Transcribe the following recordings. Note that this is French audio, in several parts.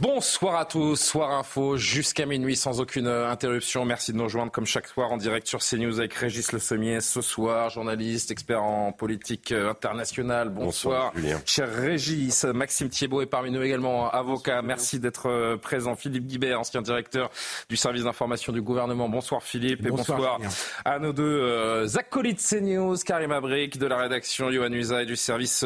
Bonsoir à tous, Soir Info jusqu'à minuit sans aucune euh, interruption. Merci de nous rejoindre comme chaque soir en direct sur CNews avec Régis Le Sommier ce soir, journaliste, expert en politique euh, internationale. Bonsoir, cher Régis. Maxime Thiebaud est parmi nous également, avocat. Merci d'être euh, présent. Philippe Guibert, ancien directeur du service d'information du gouvernement. Bonsoir Philippe et bonsoir, à nos deux acolytes CNews, Karim Abrik de la rédaction, Yohann Usa et du service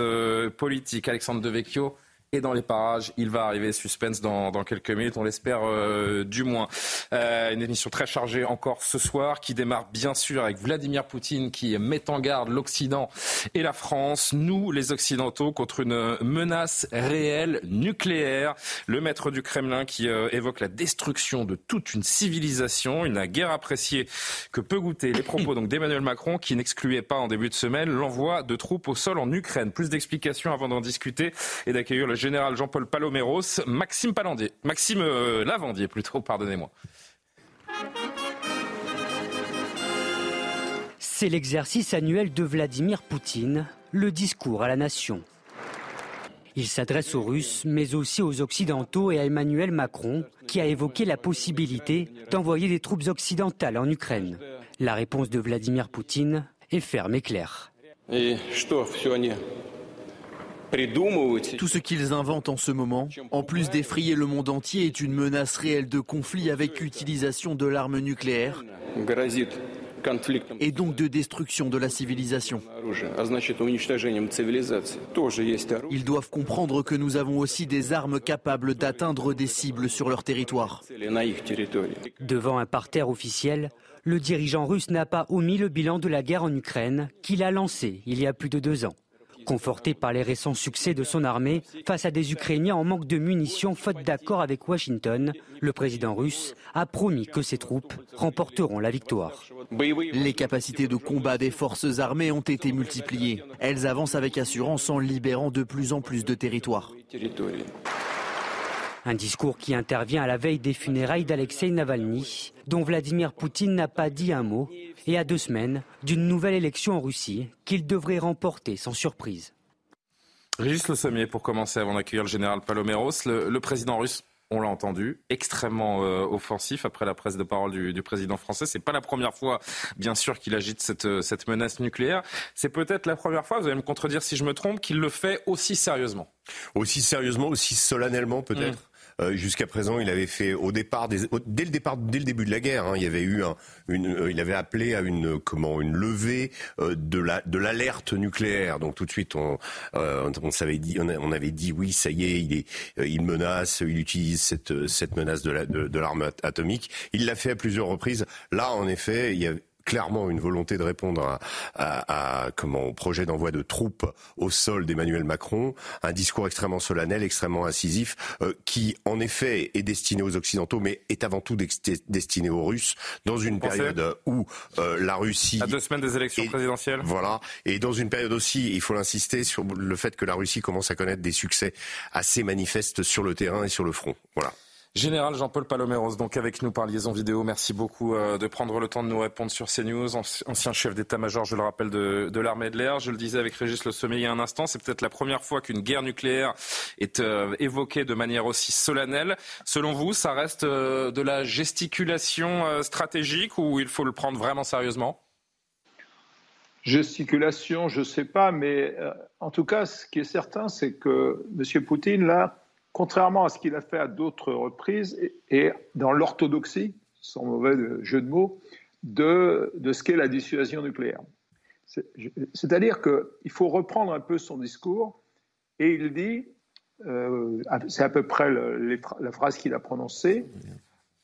politique, Alexandre Devecchio et dans les parages. Il va arriver, suspense, dans, dans quelques minutes, on l'espère euh, du moins. Euh, une émission très chargée encore ce soir, qui démarre bien sûr avec Vladimir Poutine qui met en garde l'Occident et la France, nous les Occidentaux, contre une menace réelle nucléaire. Le maître du Kremlin qui euh, évoque la destruction de toute une civilisation, une guerre appréciée que peut goûter les propos donc d'Emmanuel Macron qui n'excluait pas en début de semaine l'envoi de troupes au sol en Ukraine. Plus d'explications avant d'en discuter et d'accueillir le général Jean-Paul Paloméros, Maxime Palandier, Maxime euh, Lavandier plutôt, pardonnez-moi. C'est l'exercice annuel de Vladimir Poutine, le discours à la nation. Il s'adresse aux Russes, mais aussi aux Occidentaux et à Emmanuel Macron, qui a évoqué la possibilité d'envoyer des troupes occidentales en Ukraine. La réponse de Vladimir Poutine est ferme et claire. Tout ce qu'ils inventent en ce moment, en plus d'effrayer le monde entier, est une menace réelle de conflit avec l'utilisation de l'arme nucléaire et donc de destruction de la civilisation. Ils doivent comprendre que nous avons aussi des armes capables d'atteindre des cibles sur leur territoire. Devant un parterre officiel, le dirigeant russe n'a pas omis le bilan de la guerre en Ukraine qu'il a lancé il y a plus de deux ans. Conforté par les récents succès de son armée face à des Ukrainiens en manque de munitions faute d'accord avec Washington, le président russe a promis que ses troupes remporteront la victoire. Les capacités de combat des forces armées ont été multipliées. Elles avancent avec assurance en libérant de plus en plus de territoires. Un discours qui intervient à la veille des funérailles d'Alexei Navalny, dont Vladimir Poutine n'a pas dit un mot, et à deux semaines d'une nouvelle élection en Russie qu'il devrait remporter sans surprise. Régis Le Sommier, pour commencer, avant d'accueillir le général Paloméros, le, président russe on l'a entendu, extrêmement euh, offensif après la presse de parole du, président français. C'est pas la première fois, bien sûr, qu'il agite cette, cette menace nucléaire. C'est peut-être la première fois, vous allez me contredire si je me trompe, qu'il le fait aussi sérieusement. Aussi sérieusement, aussi solennellement peut-être? Euh, jusqu'à présent, il avait fait au départ, dès le départ, dès le début de la guerre, hein, il y avait eu une, euh, il avait appelé à une comment une levée euh, de la de l'alerte nucléaire. Donc tout de suite, on on savait dit, on, avait dit oui, ça y est, il est, il menace, il utilise cette cette menace de de l'arme atomique. Il l'a fait à plusieurs reprises. Là, en effet, il y a clairement une volonté de répondre à, comment, au projet d'envoi de troupes au sol d'Emmanuel Macron, un discours extrêmement solennel, extrêmement incisif, euh, qui en effet est destiné aux Occidentaux, mais est avant tout destiné aux Russes, dans une période où euh, la Russie... À deux semaines des élections présidentielles? Voilà, et dans une période aussi, il faut l'insister sur le fait que la Russie commence à connaître des succès assez manifestes sur le terrain et sur le front. Voilà. Général Jean-Paul Paloméros, donc avec nous par liaison vidéo. Merci beaucoup euh, de prendre le temps de nous répondre sur CNews. Ancien chef d'état-major, je le rappelle, de, l'armée de l'air. Je le disais avec Régis Le Sommet il y a un instant, c'est peut-être la première fois qu'une guerre nucléaire est euh, évoquée de manière aussi solennelle. Selon vous, ça reste euh, de la gesticulation stratégique ou il faut le prendre vraiment sérieusement? Gesticulation, je ne sais pas, mais en tout cas, ce qui est certain, c'est que M. Poutine, là, contrairement à ce qu'il a fait à d'autres reprises, et, dans l'orthodoxie, sans mauvais jeu de mots, de, ce qu'est la dissuasion nucléaire. C'est-à-dire qu'il faut reprendre un peu son discours, et il dit, euh, c'est à peu près la phrase qu'il a prononcée,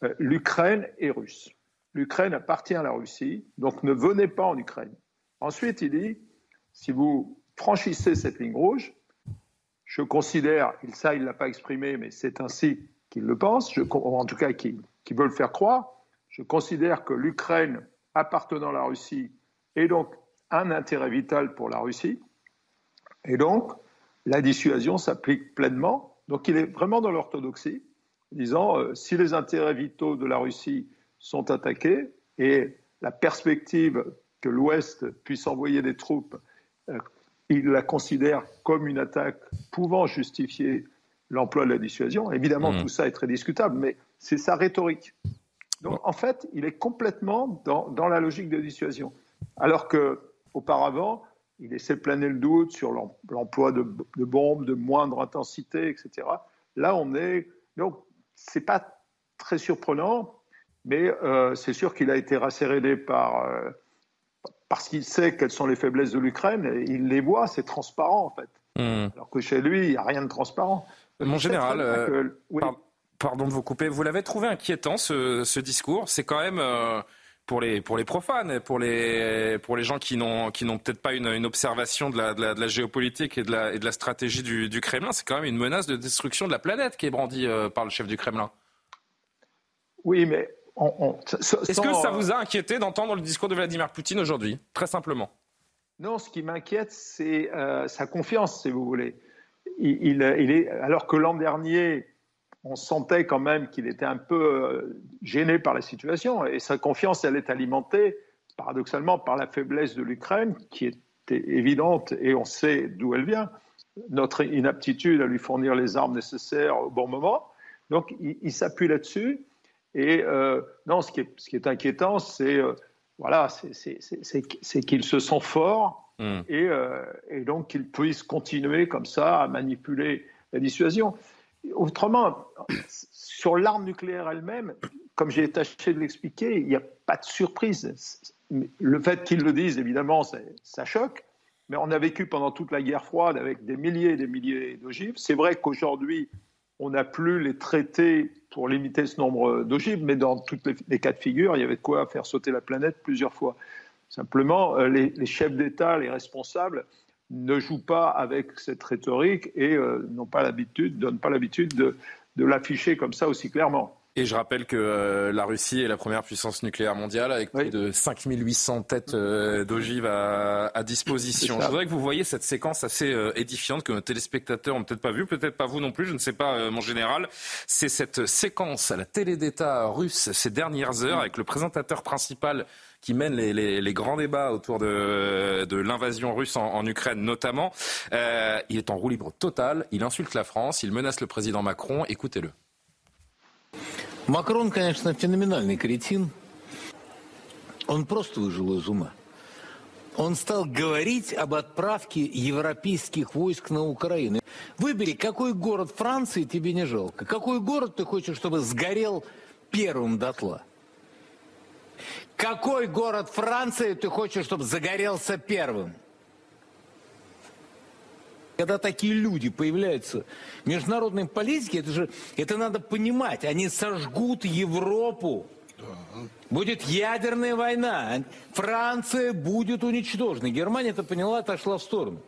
euh, l'Ukraine est russe. L'Ukraine appartient à la Russie, donc ne venez pas en Ukraine. Ensuite, il dit, si vous franchissez cette ligne rouge, je considère, ça il ne l'a pas exprimé, mais c'est ainsi qu'il le pense, je, en tout cas qu'il veut le faire croire, je considère que l'Ukraine appartenant à la Russie est donc un intérêt vital pour la Russie, et donc la dissuasion s'applique pleinement. Donc il est vraiment dans l'orthodoxie, disant euh, si les intérêts vitaux de la Russie sont attaqués et la perspective que l'Ouest puisse envoyer des troupes, euh, il la considère comme une attaque pouvant justifier l'emploi de la dissuasion. Évidemment, mmh. tout ça est très discutable, mais c'est sa rhétorique. Donc, en fait, il est complètement dans, la logique de dissuasion. Alors qu'auparavant, il laissait planer le doute sur l'emploi de, bombes de moindre intensité, etc. Là, on est. Donc, c'est pas très surprenant, mais euh, c'est sûr qu'il a été rasséréné par. Euh, parce qu'il sait quelles sont les faiblesses de l'Ukraine, et il les voit, c'est transparent en fait. Hmm. Alors que chez lui, il n'y a rien de transparent. Mon général, euh, pardon de vous couper, vous l'avez trouvé inquiétant ce, discours? C'est quand même pour les, pour les profanes, pour les, pour les gens qui n'ont, peut-être pas une, une observation de la, de, la, géopolitique et de la, et de la stratégie du, du Kremlin, c'est quand même une menace de destruction de la planète qui est brandie euh, par le chef du Kremlin. Oui, mais est-ce que ça vous a inquiété d'entendre le discours de Vladimir Poutine aujourd'hui, très simplement? Non, ce qui m'inquiète, c'est euh, sa confiance, si vous voulez. Il, il, il est, alors que l'an dernier, on sentait quand même qu'il était un peu euh, gêné par la situation et sa confiance, elle est alimentée paradoxalement par la faiblesse de l'Ukraine qui était évidente et on sait d'où elle vient, notre inaptitude à lui fournir les armes nécessaires au bon moment. Donc il, s'appuie là-dessus et euh, non, ce qui, est, ce qui est inquiétant, c'est euh, voilà, c'est qu'il se sent fort hmm. et, et donc qu'il puisse continuer comme ça à manipuler la dissuasion. Autrement, sur l'arme nucléaire elle-même, comme j'ai tâché de l'expliquer, il n'y a pas de surprise. Le fait qu'ils le disent, évidemment, ça choque, mais on a vécu pendant toute la guerre froide avec des milliers et des milliers d'ogives. C'est vrai qu'aujourd'hui, on n'a plus les traités pour limiter ce nombre d'ogives, mais dans tous les, cas de figure, il y avait de quoi faire sauter la planète plusieurs fois. Simplement, euh, les chefs d'État, les responsables, ne jouent pas avec cette rhétorique et euh, n'ont pas l'habitude, donnent pas l'habitude de, l'afficher comme ça aussi clairement. Et je rappelle que euh, la Russie est la première puissance nucléaire mondiale avec plus de 5800 têtes euh, d'ogives à, disposition. Je voudrais que vous voyez cette séquence assez édifiante que nos téléspectateurs n'ont peut-être pas vue, peut-être pas vous non plus, je ne sais pas, mon général. C'est cette séquence à la télé d'État russe ces dernières heures avec le présentateur principal qui mène les, grands débats autour de, l'invasion russe en, Ukraine notamment. Euh, il est en roue libre total, il insulte la France, il menace le président Macron. Écoutez-le. Macron, конечно, феноменальный кретин. Он просто выжил из ума. Он стал говорить об отправке европейских войск на Украину. Выбери, какой город Франции тебе не жалко. Какой город ты хочешь, чтобы сгорел первым дотла. Какой город Франции ты хочешь, чтобы загорелся первым? Когда такие люди появляются в международной политике, это же это надо понимать. Они сожгут Европу. Будет ядерная война. Франция будет уничтожена. Германия это поняла, отошла в сторону.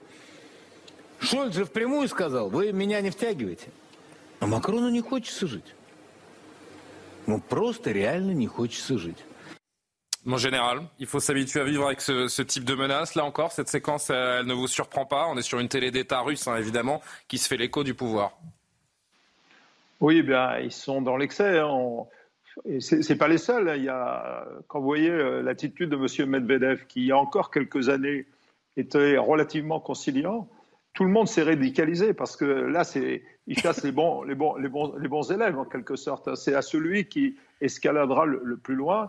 Шольц же впрямую сказал, вы меня не втягиваете. А Макрону не хочется жить. Ну просто реально не хочется жить. Mon général, il faut s'habituer à vivre avec ce, type de menace. Là encore, cette séquence, elle ne vous surprend pas. On est sur une télé d'État russe, hein, évidemment, qui se fait l'écho du pouvoir. Oui, bien, ils sont dans l'excès. Hein. Ce n'est pas les seuls. Hein. Il y a, quand vous voyez euh, l'attitude de M. Medvedev, qui il y a encore quelques années était relativement conciliant, tout le monde s'est radicalisé parce que là, il chasse les bons, les, bons, élèves en quelque sorte. C'est à celui qui escaladera le plus loin.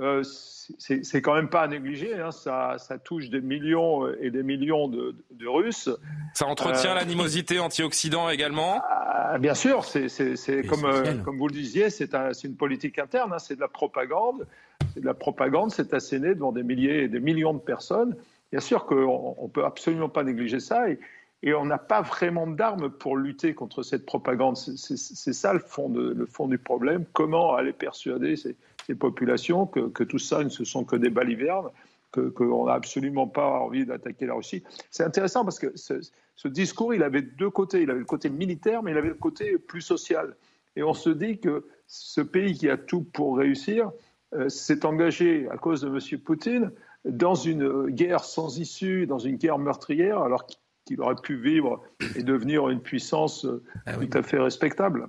Euh, c'est quand même pas à négliger. Hein. Ça, touche des millions et des millions de, Russes. Ça entretient euh, l'animosité anti-Occident également ah, Bien sûr, c'est comme, euh, comme vous le disiez, c'est une politique interne, hein. c'est de la propagande. C'est de la propagande, c'est asséné devant des milliers et des millions de personnes. Bien sûr qu'on ne peut absolument pas négliger ça. Et, et on n'a pas vraiment d'armes pour lutter contre cette propagande. C'est ça le fond, le fond, du problème. Comment aller persuader ces, populations que, tout ça ne ce sont que des balivernes, qu'on n'a absolument pas envie d'attaquer la Russie. C'est intéressant parce que ce, ce, discours, il avait deux côtés. Il avait le côté militaire, mais il avait le côté plus social. Et on se dit que ce pays qui a tout pour réussir euh, s'est engagé à cause de M. Poutine dans une guerre sans issue, dans une guerre meurtrière, alors qu'il aurait pu vivre et devenir une puissance ah tout à fait respectable.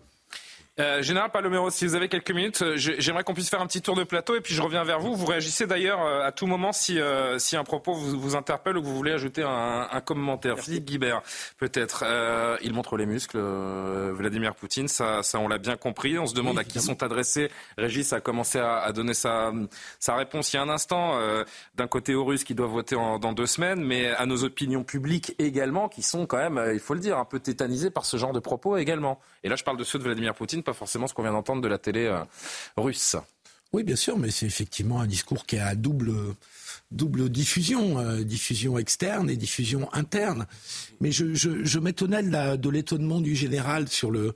Euh, Général Palomero, si vous avez quelques minutes, euh, j'aimerais qu'on puisse faire un petit tour de plateau et puis je reviens vers vous. Vous réagissez d'ailleurs euh, à tout moment si, euh, si un propos vous, vous, interpelle ou que vous voulez ajouter un, un commentaire. Philippe Guibert, peut-être. il montre les muscles, Vladimir Poutine, ça, ça on l'a bien compris. On se demande à qui sont adressés. Régis a commencé à, à donner sa, sa, réponse il y a un instant. D'un côté aux Russes qui doivent voter en, dans deux semaines, mais à nos opinions publiques également, qui sont quand même, il faut le dire, un peu tétanisées par ce genre de propos également. Et là, je parle de ceux de Vladimir Poutine pas forcément ce qu'on vient d'entendre de la télé euh, russe. Oui, bien sûr, mais c'est effectivement un discours qui a double, double diffusion, euh, diffusion externe et diffusion interne. Mais je, je, m'étonnais de l'étonnement du général sur le,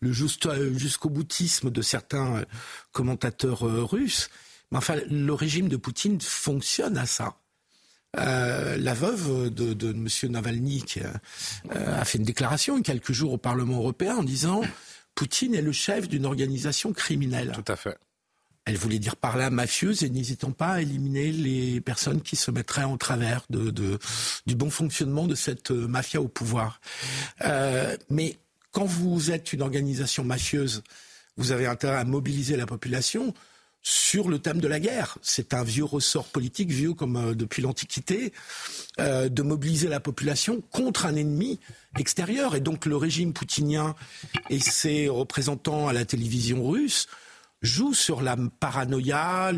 le euh, jusqu'au boutisme de certains commentateurs russes. Mais enfin, le régime de Poutine fonctionne à ça. La veuve de, de M. Navalny a fait une déclaration quelques jours au Parlement européen en disant Poutine est le chef d'une organisation criminelle. Tout à fait. Elle voulait dire par là mafieuse et n'hésitant pas à éliminer les personnes qui se mettraient en travers de, du bon fonctionnement de cette euh, mafia au pouvoir. Euh, mais quand vous êtes une organisation mafieuse, vous avez intérêt à mobiliser la population sur le thème de la guerre. C'est un vieux ressort politique, vieux comme euh, depuis l'Antiquité, euh, de mobiliser la population contre un ennemi extérieur. Et donc le régime poutinien et ses représentants à la télévision russe jouent sur la paranoïa,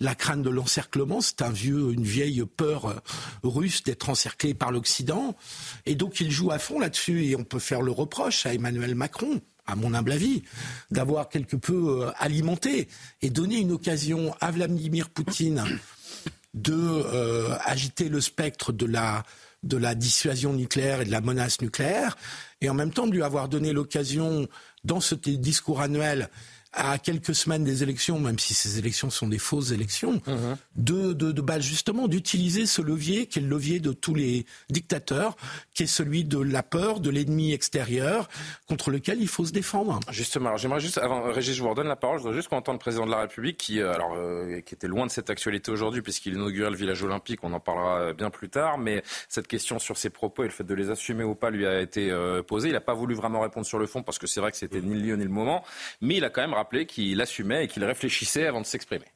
la crainte de l'encerclement. C'est un vieux, une vieille peur euh, russe d'être encerclé par l'Occident. Et donc ils jouent à fond là-dessus. Et on peut faire le reproche à Emmanuel Macron à mon humble avis, d'avoir quelque peu euh, alimenté et donné une occasion à Vladimir Poutine de euh, agiter le spectre de la de la dissuasion nucléaire et de la menace nucléaire, et en même temps de lui avoir donné l'occasion, dans ce discours annuel, à quelques semaines des élections, même si ces élections sont des fausses élections, mhm. de, de, de bah, justement d'utiliser ce levier qui est le levier de tous les dictateurs, qui est celui de la peur, de l'ennemi extérieur, contre lequel il faut se défendre. Justement, j'aimerais juste, avant, Régis, je vous redonne la parole, je voudrais juste qu'on entende le président de la République qui, euh, alors, euh, qui était loin de cette actualité aujourd'hui puisqu'il inaugurait le village olympique, on en parlera euh, bien plus tard, mais cette question sur ses propos et le fait de les assumer ou pas lui a été posée. Il n'a pas voulu vraiment répondre sur le fond parce que c'est vrai que c'était ni le lieu ni le moment, mais il a quand même rappelé qu'il assumait et qu'il réfléchissait avant de s'exprimer.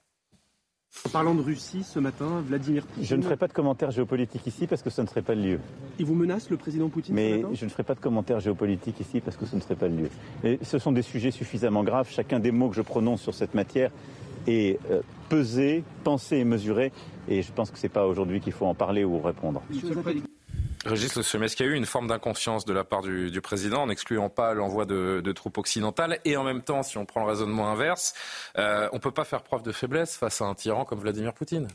En parlant de Russie ce matin, Vladimir Poutine. Je ne ferai pas de commentaires géopolitiques ici parce que ce ne serait pas le lieu. Il vous menace, le président Poutine Mais je ne ferai pas de commentaires géopolitiques ici parce que ce ne serait pas le lieu. Mais ce sont des sujets suffisamment graves. Chacun des mots que je prononce sur cette matière est euh, pesé, pensé et mesuré. Et je pense que ce n'est pas aujourd'hui qu'il faut en parler ou répondre. Régis Le Sommet, est-ce qu'il y a eu une forme d'inconscience de la part du, du président, en n'excluant pas l'envoi de, de, troupes occidentales Et en même temps, si on prend le raisonnement inverse, euh, on ne peut pas faire preuve de faiblesse face à un tyran comme Vladimir Poutine?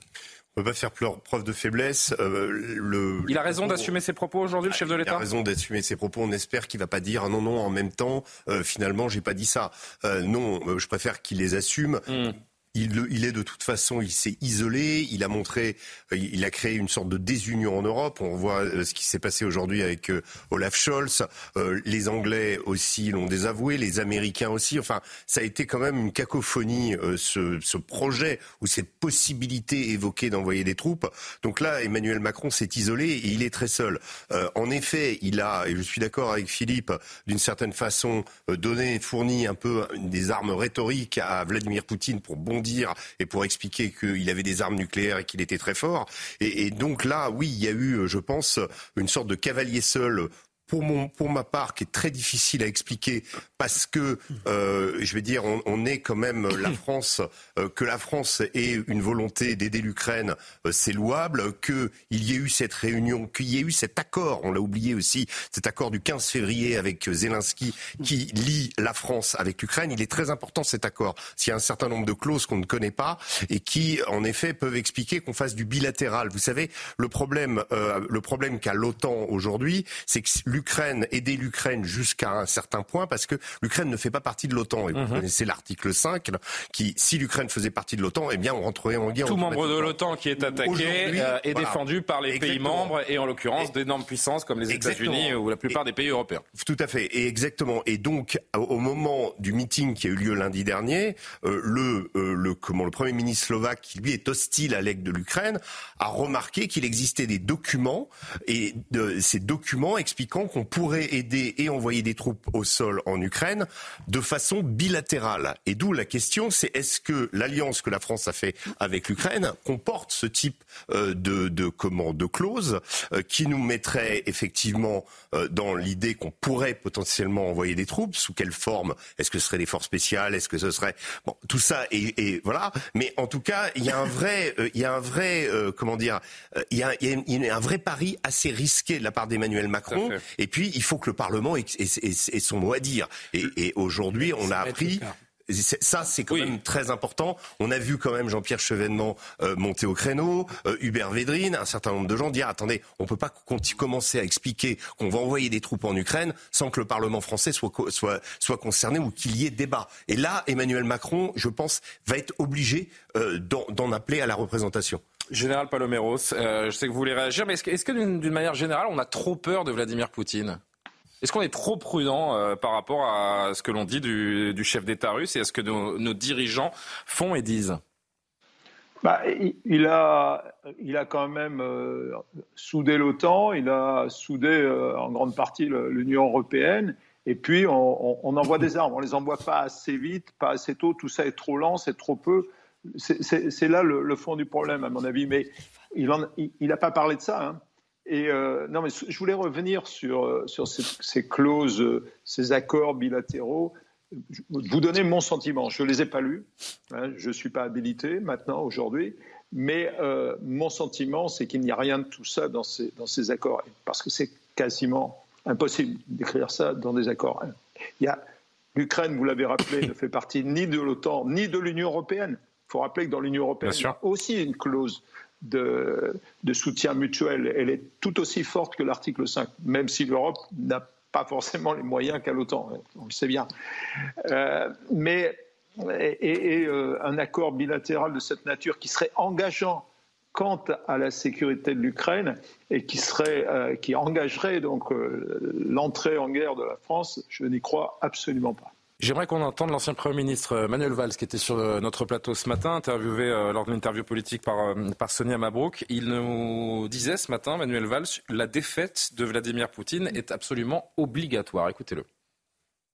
On ne peut pas faire preuve de faiblesse. Euh, le, il a raison d'assumer ses propos aujourd'hui, le chef de l'État Il a raison d'assumer ses propos. On espère qu'il ne va pas dire ah non, non, en même temps, euh, finalement, j'ai pas dit ça. Euh, non, je préfère qu'il les assume. Mm. Il, est de toute façon, il s'est isolé, il a montré, euh, il a créé une sorte de désunion en Europe. On voit euh, ce qui s'est passé aujourd'hui avec euh, Olaf Scholz. Les Anglais aussi l'ont désavoué, les Américains aussi. Enfin, ça a été quand même une cacophonie, ce, ce, projet ou cette possibilité évoquée d'envoyer des troupes. Donc là, Emmanuel Macron s'est isolé et il est très seul. en effet, il a, et je suis d'accord avec Philippe, d'une certaine façon, donné, fourni un peu des armes rhétoriques à Vladimir Poutine pour bon et pour expliquer qu'il avait des armes nucléaires et qu'il était très fort. Et, et, donc là, oui, il y a eu, je pense, une sorte de cavalier seul pour, mon, pour ma part, qui est très difficile à expliquer, parce que, euh, je vais dire, on, est quand même la France, euh, que la France ait une volonté d'aider l'Ukraine, euh, c'est louable, qu'il y ait eu cette réunion, qu'il y ait eu cet accord, on l'a oublié aussi, cet accord du 15 février avec Zelensky, qui lie la France avec l'Ukraine, il est très important cet accord. S'il y a un certain nombre de clauses qu'on ne connaît pas, et qui, en effet, peuvent expliquer qu'on fasse du bilatéral. Vous savez, le problème, euh, le problème qu'a l'OTAN aujourd'hui, c'est que l'Ukraine, aider l'Ukraine jusqu'à un certain point, parce que l'Ukraine ne fait pas partie de l'OTAN. Et vous mhm. connaissez l'article 5, qui, si l'Ukraine faisait partie de l'OTAN, eh bien, on rentrerait en guerre. Tout membre de l'OTAN qui est attaqué euh, est défendu par les pays membres et en l'occurrence d'énormes puissances comme les États-Unis ou la plupart des pays européens. Tout à fait. Et exactement. Et donc, au moment du meeting qui a eu lieu lundi dernier, euh, le, euh, le, comment, le Premier ministre slovaque, qui lui est hostile à l'aide de l'Ukraine, a remarqué qu'il existait des documents et de, ces documents expliquant qu'on pourrait aider et envoyer des troupes au sol en Ukraine de façon bilatérale. Et d'où la question, c'est est-ce que l'alliance que la France a fait avec l'Ukraine comporte ce type euh, de, de, comment, de clause qui nous mettrait effectivement dans l'idée qu'on pourrait potentiellement envoyer des troupes? Sous quelle forme? Est-ce que ce serait des forces spéciales? Est-ce que ce serait bon tout ça et, voilà. Mais en tout cas, il y a un vrai, euh, il y a un vrai, euh, comment dire, euh, il y, a, il y, a, un vrai pari assez risqué de la part d'Emmanuel Macron. Et puis il faut que le Parlement ait, son mot à dire. Et, et aujourd'hui, on a appris. Ça, c'est quand même très important. On a vu quand même Jean-Pierre Chevènement euh, monter au créneau, euh, Hubert Védrine, un certain nombre de gens dire attendez, on peut pas commencer à expliquer qu'on va envoyer des troupes en Ukraine sans que le Parlement français soit, soit, soit concerné ou qu'il y ait débat. Et là, Emmanuel Macron, je pense, va être obligé euh, d'en appeler à la représentation. Général Paloméros, je sais que vous voulez réagir, mais est-ce que, est que d'une manière générale, on a trop peur de Vladimir Poutine? Est-ce qu'on est trop prudent euh, par rapport à ce que l'on dit du, chef d'État russe et à ce que nos, dirigeants font et disent? Bah, il, a, il a quand même euh, soudé l'OTAN, il a soudé euh, en grande partie l'Union européenne, et puis on, envoie des armes. On ne les envoie pas assez vite, pas assez tôt, tout ça est trop lent, c'est trop peu. C'est là le, fond du problème, à mon avis. Mais il n'a pas parlé de ça. Hein. Et euh, non, mais je voulais revenir sur, euh, sur ces, clauses, euh, ces accords bilatéraux. Vous donner mon sentiment. Je ne les ai pas lus. Hein, je ne suis pas habilité maintenant, aujourd'hui. Mais mon sentiment, c'est qu'il n'y a rien de tout ça dans ces, dans ces accords. Parce que c'est quasiment impossible d'écrire ça dans des accords. Il y a l'Ukraine, vous l'avez rappelé, ne fait partie ni de l'OTAN ni de l'Union européenne. Il faut rappeler que dans l'Union européenne, il y a aussi une clause de, soutien mutuel, elle est tout aussi forte que l'article 5, même si l'Europe n'a pas forcément les moyens qu'à l'OTAN, on le sait bien. Euh, mais euh, un accord bilatéral de cette nature qui serait engageant quant à la sécurité de l'Ukraine et qui euh, qui engagerait donc l'entrée en guerre de la France, je n'y crois absolument pas. J'aimerais qu'on entende l'ancien Premier ministre euh, Manuel Valls, qui était sur euh, notre plateau ce matin, interviewé euh, lors d'une interview politique par, Sonia Mabrouk. Il nous disait ce matin, Manuel Valls, la défaite de Vladimir Poutine est absolument obligatoire. Écoutez-le.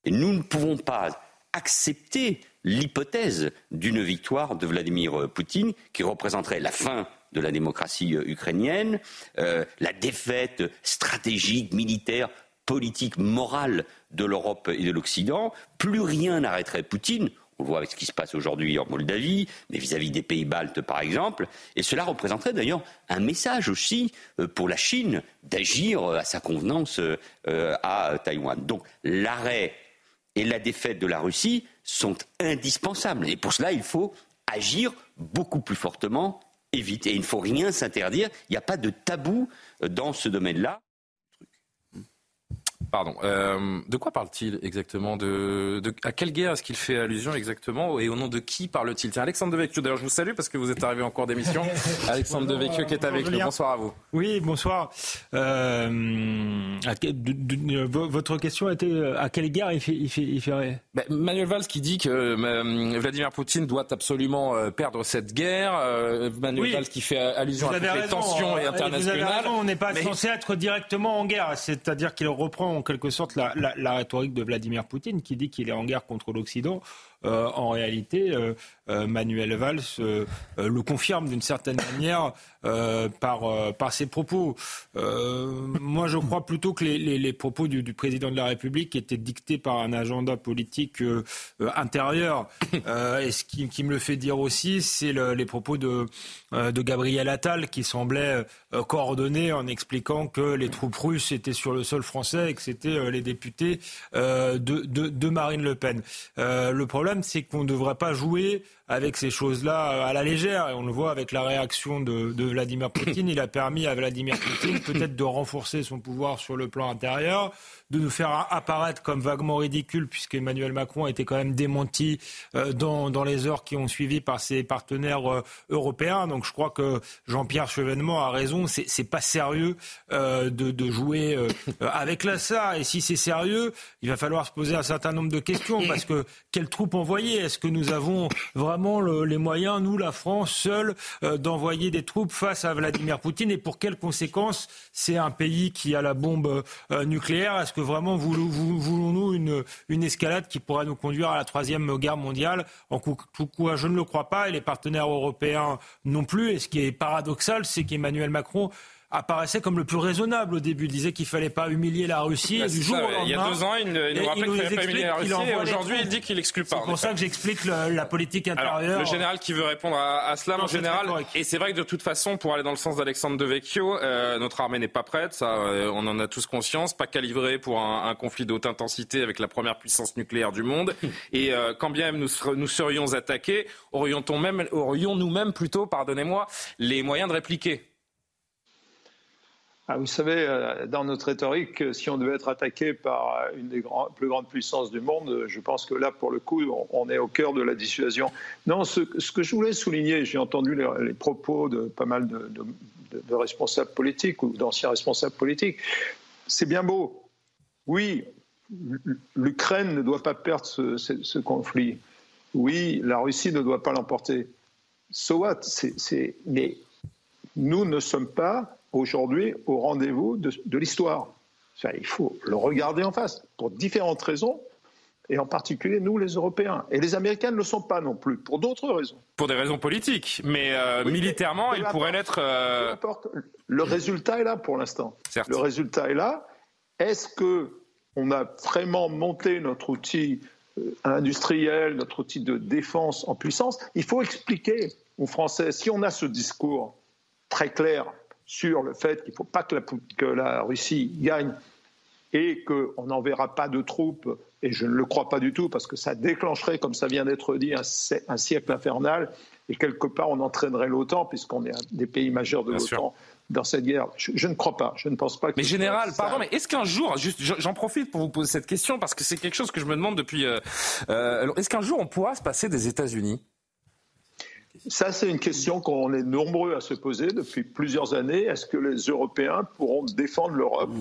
Nous ne pouvons pas accepter l'hypothèse d'une victoire de Vladimir Poutine qui représenterait la fin de la démocratie ukrainienne, la défaite stratégique, militaire, politique, morale de l'Europe et de l'Occident. Plus rien n'arrêterait Poutine. On voit avec ce qui se passe aujourd'hui en Moldavie, mais vis-à-vis des pays baltes par exemple. Et cela représenterait d'ailleurs un message aussi euh, pour la Chine d'agir euh, à sa convenance euh, à Taïwan. Donc l'arrêt et la défaite de la Russie sont indispensables. Et pour cela, il faut agir beaucoup plus fortement et. Et il ne faut rien s'interdire. Il n'y a pas de tabou dans ce domaine-là. Pardon. Euh, de quoi parle-t-il exactement de, À quelle guerre est-ce qu'il fait allusion exactement Et au nom de qui parle-t-il? Tiens, Alexandre Devecchio, d'ailleurs, je vous salue parce que vous êtes arrivé en cours d'émission. Alexandre Devecchio qui est avec nous. Bonsoir à vous. Oui, bonsoir. Euh, votre question était euh, à quelle guerre il fait, il fait, il fait... Ben, Manuel Valls qui dit que Vladimir Poutine doit absolument perdre cette guerre. Manuel Valls qui fait allusion à toutes les tensions et internationales. on n'est pas censé être directement en guerre. C'est-à-dire qu'il reprend en quelque sorte la, la, rhétorique de Vladimir Poutine qui dit qu'il est en guerre contre l'Occident. Euh, en réalité, euh, euh, Manuel Valls le confirme d'une certaine manière par, par ses propos. moi, je crois plutôt que les, les, propos du, du, président de la République étaient dictés par un agenda politique intérieur. et ce qui, qui, me le fait dire aussi, c'est le, les propos de, de Gabriel Attal qui semblait coordonner en expliquant que les troupes russes étaient sur le sol français et que c'était les députés de, de, de, Marine Le Pen. le problème, c'est qu'on ne devrait pas jouer avec ces choses-là à la légère. Et on le voit avec la réaction de, de Vladimir Poutine. Il a permis à Vladimir Poutine peut-être de renforcer son pouvoir sur le plan intérieur, de nous faire apparaître comme vaguement ridicule, puisque Emmanuel Macron a été quand même démenti euh, dans, dans, les heures qui ont suivi par ses partenaires euh, européens. Donc je crois que Jean-Pierre Chevènement a raison. C'est pas sérieux euh, de, de, jouer euh, avec l'assa. Et si c'est sérieux, il va falloir se poser un certain nombre de questions parce que quelles troupes envoyer? Est-ce que nous avons vraiment les moyens, nous, la France, seule, euh, d'envoyer des troupes face à Vladimir Poutine et pour quelles conséquences c'est un pays qui a la bombe euh, nucléaire? Est-ce que vraiment voulons-nous une, une escalade qui pourrait nous conduire à la troisième guerre mondiale? En tout je ne le crois pas et les partenaires européens non plus. Et ce qui est paradoxal, c'est qu'Emmanuel Macron apparaissait comme le plus raisonnable au début. Il disait qu'il fallait pas humilier la Russie. Bah, du jour au il y a deux ans, il, nous rappelait qu'il fallait pas humilier la Russie. Et aujourd'hui, il dit qu'il exclut pas. C'est pour ça que j'explique la politique intérieure. Alors, le général qui veut répondre à, cela, mon général. Et c'est vrai que de toute façon, pour aller dans le sens d'Alexandre de Vecchio, euh, notre armée n'est pas prête. Ça, euh, on en a tous conscience. Pas calibrée pour un, un conflit de haute intensité avec la première puissance nucléaire du monde. Et euh, quand bien même nous, nous serions attaqués, aurions-nous même, aurions nous-mêmes plutôt, pardonnez-moi, les moyens de répliquer? Ah, vous savez, euh, dans notre rhétorique, si on devait être attaqué par une des plus grandes puissances du monde, je pense que là, pour le coup, on, est au cœur de la dissuasion. Non, ce, que je voulais souligner, j'ai entendu les, propos de pas mal de, responsables politiques ou d'anciens responsables politiques, c'est bien beau. Oui, l'Ukraine ne doit pas perdre ce, ce, conflit. Oui, la Russie ne doit pas l'emporter. So what? Mais nous ne sommes pas aujourd'hui au rendez-vous de, l'histoire. il faut le regarder en face, pour différentes raisons, et en particulier nous, les Européens. Et les Américains ne le sont pas non plus, pour d'autres raisons. Pour des raisons politiques, mais euh, militairement, ils pourraient l'être. Euh, le résultat est là pour l'instant. Le résultat est là. Est-ce que on a vraiment monté notre outil euh, industriel, notre outil de défense en puissance? Il faut expliquer aux Français, si on a ce discours très clair, sur le fait qu'il ne faut pas que la, que la, Russie gagne et qu'on n'enverra pas de troupes, et je ne le crois pas du tout, parce que ça déclencherait, comme ça vient d'être dit, un, siècle infernal, et quelque part on entraînerait l'OTAN, puisqu'on est un des pays majeurs de l'OTAN dans cette guerre. Je, ne crois pas. Je ne pense pas. Que mais général, pardon, mais est-ce qu'un jour, juste, j'en profite pour vous poser cette question parce que c'est quelque chose que je me demande depuis. Euh, euh, est-ce qu'un jour on pourra se passer des États-Unis? Ça, c'est une question qu'on est nombreux à se poser depuis plusieurs années. Est-ce que les Européens pourront défendre l'Europe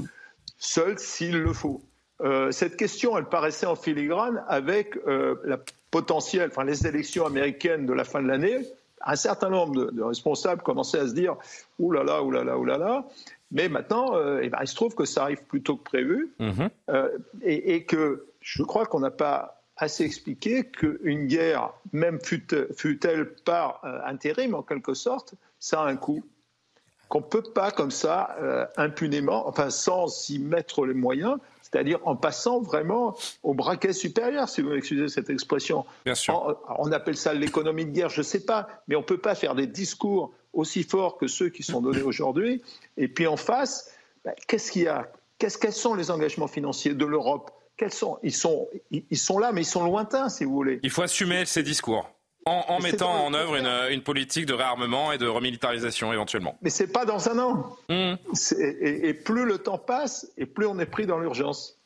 seuls s'il le faut? Euh, Cette question, elle paraissait en filigrane avec euh, la potentielle, enfin, les élections américaines de la fin de l'année. Un certain nombre de, responsables commençaient à se dire Ouh là là, ouh là là, ouh là là. Mais maintenant, euh, eh ben, il se trouve que ça arrive plus tôt que prévu mm-hmm. et, et, que je crois qu'on n'a pas assez expliqué qu'une guerre, même fut-elle par euh, intérim en quelque sorte, ça a un coût. Qu'on ne peut pas comme ça, euh, impunément, enfin sans y mettre les moyens, c'est-à-dire en passant vraiment au braquet supérieur, si vous m'excusez cette expression. Bien sûr. on appelle ça l'économie de guerre, je ne sais pas, mais on ne peut pas faire des discours aussi forts que ceux qui sont donnés aujourd'hui. Et puis en face, ben, qu'est-ce qu'il y a? Quels sont les engagements financiers de l'Europe? Quels sont ils, sont ils sont là, mais ils sont lointains, si vous voulez. Il faut assumer ces discours. En, mettant en œuvre une, politique de réarmement et de remilitarisation éventuellement. Mais c'est pas dans un an. Hmm. Et, plus le temps passe, et plus on est pris dans l'urgence.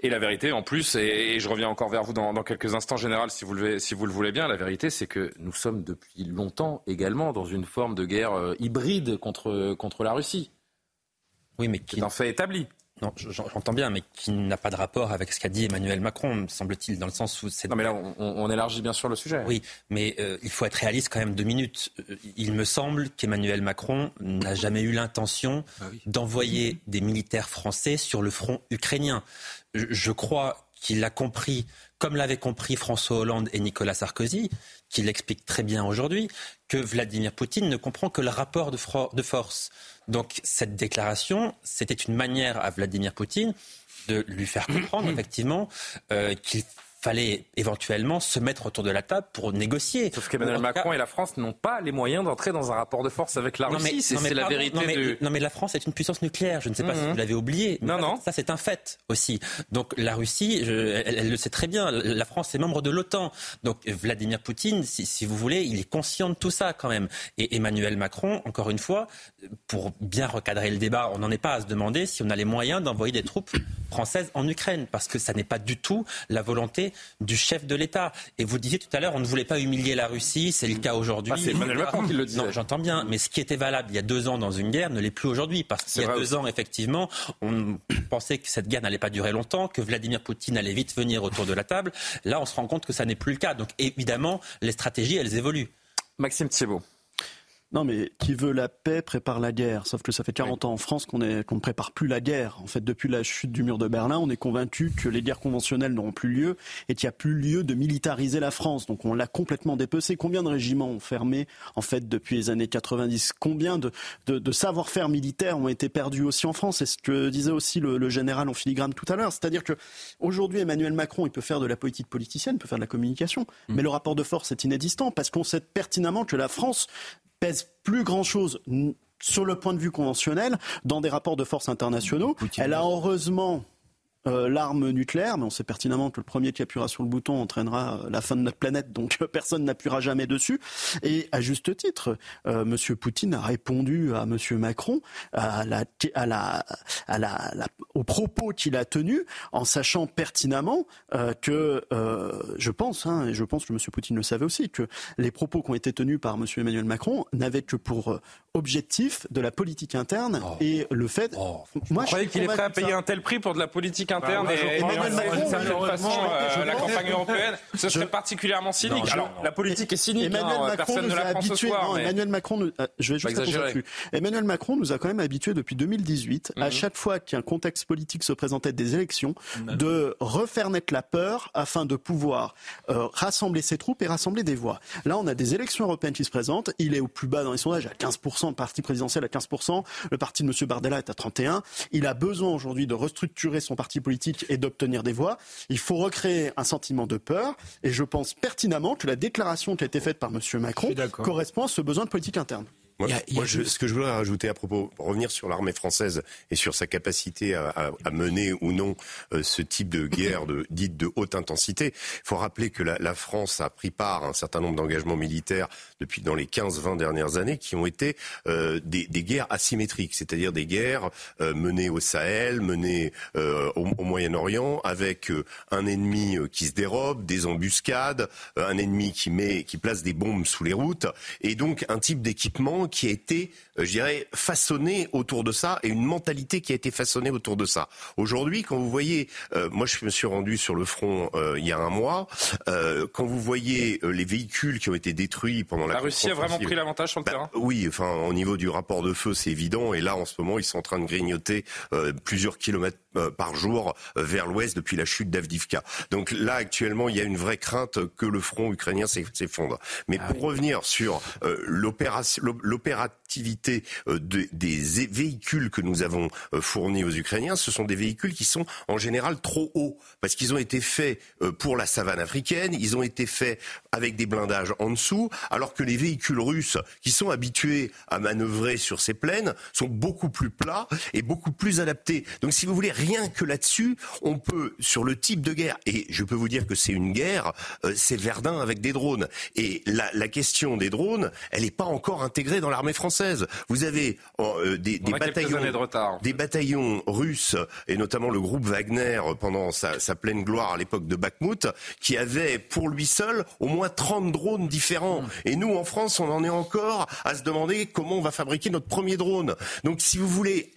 Et la vérité, en plus, et, je reviens encore vers vous dans, quelques instants, général, si vous, le, si vous le voulez bien, la vérité, c'est que nous sommes depuis longtemps également dans une forme de guerre euh, hybride contre, contre la Russie. Oui, mais qui... C'est un fait établi. Non, j'entends bien, mais qui n'a pas de rapport avec ce qu'a dit Emmanuel Macron, semble-t-il, dans le sens où c'est. Non, mais là, on, élargit bien sûr le sujet. Oui, mais euh, il faut être réaliste quand même deux minutes. Euh, il me semble qu'Emmanuel Macron n'a jamais eu l'intention ah d'envoyer des militaires français sur le front ukrainien. Je, crois qu'il a compris, comme l'avaient compris François Hollande et Nicolas Sarkozy, qu'il explique très bien aujourd'hui, que Vladimir Poutine ne comprend que le rapport de, de force. Donc cette déclaration, c'était une manière à Vladimir Poutine de lui faire comprendre effectivement euh, qu'il fallait éventuellement se mettre autour de la table pour négocier. Sauf qu'Emmanuel Macron et la France n'ont pas les moyens d'entrer dans un rapport de force avec la Russie. C'est la vérité. Non mais, de... non mais, la France est une puissance nucléaire. Je ne sais pas si mhm. vous l'avez oublié. non, non. Ça, c'est un fait aussi. Donc la Russie, elle, le sait très bien. La France est membre de l'OTAN. Donc Vladimir Poutine, si, si, vous voulez, il est conscient de tout ça quand même. Et Emmanuel Macron, encore une fois, pour bien recadrer le débat, on n'en est pas à se demander si on a les moyens d'envoyer des troupes françaises en Ukraine, parce que ça n'est pas du tout la volonté du chef de l'État. Et vous disiez tout à l'heure, on ne voulait pas humilier la Russie, c'est le cas aujourd'hui. Ah, c'est Emmanuel Macron qui le dit. Non, j'entends bien, mais ce qui était valable il y a deux ans dans une guerre ne l'est plus aujourd'hui, parce qu'il y a deux ans, effectivement, on pensait que cette guerre n'allait pas durer longtemps, que Vladimir Poutine allait vite venir autour de la table. Là, on se rend compte que ça n'est plus le cas. Donc évidemment, les stratégies, elles évoluent. Maxime Thiebaud. Non, mais qui veut la paix prépare la guerre. Sauf que ça fait 40 ans en France qu'on ne prépare plus la guerre. En fait, depuis la chute du mur de Berlin, on est convaincu que les guerres conventionnelles n'auront plus lieu et qu'il n'y a plus lieu de militariser la France. Donc on l'a complètement dépecé. Combien de régiments ont fermé, en fait, depuis les années 90 Combien de, de, savoir-faire militaires ont été perdus aussi en France? C'est ce que disait aussi le, général en filigrane tout à l'heure. C'est-à-dire que aujourd'hui, Emmanuel Macron, il peut faire de la politique politicienne, il peut faire de la communication. Mmh. Mais le rapport de force est inexistant parce qu'on sait pertinemment que la France pèse plus grand-chose sur le point de vue conventionnel dans des rapports de force internationaux. Elle a heureusement euh, l'arme nucléaire, mais on sait pertinemment que le premier qui appuiera sur le bouton entraînera euh, la fin de notre planète, donc euh, personne n'appuiera jamais dessus. Et à juste titre, euh, Monsieur Poutine a répondu à Monsieur Macron à la, à la, à la, aux propos qu'il a tenus, en sachant pertinemment que, je pense, hein, et je pense que Monsieur Poutine le savait aussi, que les propos qui ont été tenus par Monsieur Emmanuel Macron n'avaient que pour objectif de la politique interne oh. et le fait. Oh. Moi, je croyais qu'il est prêt à payer un tel prix pour de la politique bah, interne et, Emmanuel Macron, façon euh, la campagne européenne. Ce serait particulièrement cynique. Alors, la politique est cynique. Emmanuel hein, Macron nous a habitués. Emmanuel Macron, euh, je vais juste Emmanuel Macron nous a quand même habitués depuis 2018, à mhm. chaque fois qu'un contexte politique se présentait des élections, mhm. de refaire naître la peur afin de pouvoir euh, rassembler ses troupes et rassembler des voix. Là, on a des élections européennes qui se présentent. Il est au plus bas dans les sondages à 15 le parti présidentiel à 15%, le parti de M. Bardella est à 31%. Il a besoin aujourd'hui de restructurer son parti politique et d'obtenir des voix. Il faut recréer un sentiment de peur et je pense pertinemment que la déclaration qui a été faite par M. Macron correspond à ce besoin de politique interne. Moi, ce que je voudrais rajouter à propos, revenir sur l'armée française et sur sa capacité à, mener ou non euh, ce type de guerre de, dite de haute intensité, il faut rappeler que la, France a pris part à un certain nombre d'engagements militaires depuis dans les 15-20 dernières années qui ont été euh, des, guerres asymétriques, c'est-à-dire des guerres euh, menées au Sahel, menées au, au Moyen-Orient, avec un ennemi qui se dérobe, des embuscades, un ennemi qui met, qui place des bombes sous les routes, et donc un type d'équipement qui a été, euh, je dirais, façonné autour de ça et une mentalité qui a été façonnée autour de ça. Aujourd'hui, quand vous voyez, euh, moi je me suis rendu sur le front euh, il y a un mois, quand vous voyez les véhicules qui ont été détruits pendant la La Russie a vraiment pris l'avantage sur le bah, terrain Oui, enfin au niveau du rapport de feu, c'est évident. Et là, en ce moment, ils sont en train de grignoter plusieurs kilomètres par jour vers l'ouest depuis la chute d'Avdivka. Donc là, actuellement, il y a une vraie crainte que le front ukrainien s'effondre. Mais ah pour revenir sur l'opération l'opérativité euh, des véhicules que nous avons euh, fournis aux Ukrainiens, ce sont des véhicules qui sont en général trop hauts, parce qu'ils ont été faits euh, pour la savane africaine, ils ont été faits avec des blindages en dessous, alors que les véhicules russes, qui sont habitués à manœuvrer sur ces plaines, sont beaucoup plus plats et beaucoup plus adaptés. Donc si vous voulez, rien que là-dessus, on peut, sur le type de guerre, et je peux vous dire que c'est une guerre, c'est Verdun avec des drones. Et la, la question des drones, elle n'est pas encore intégrée dans l'armée française. Vous avez euh, des, bataillons, de des bataillons russes et notamment le groupe Wagner pendant sa, pleine gloire à l'époque de Bakhmut, qui avait pour lui seul au moins 30 drones différents. Mmh. Et nous, en France, on en est encore à se demander comment on va fabriquer notre premier drone. Donc, si vous voulez,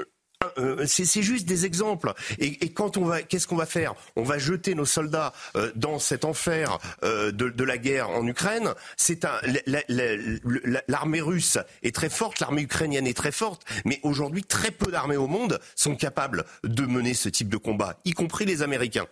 euh, c'est juste des exemples. Et, on va, qu'est-ce qu'on va faire? On va jeter nos soldats euh, dans cet enfer euh, de, la guerre en Ukraine. L'armée russe est très forte, l'armée ukrainienne est très forte, mais aujourd'hui très peu d'armées au monde sont capables de mener ce type de combat, y compris les Américains.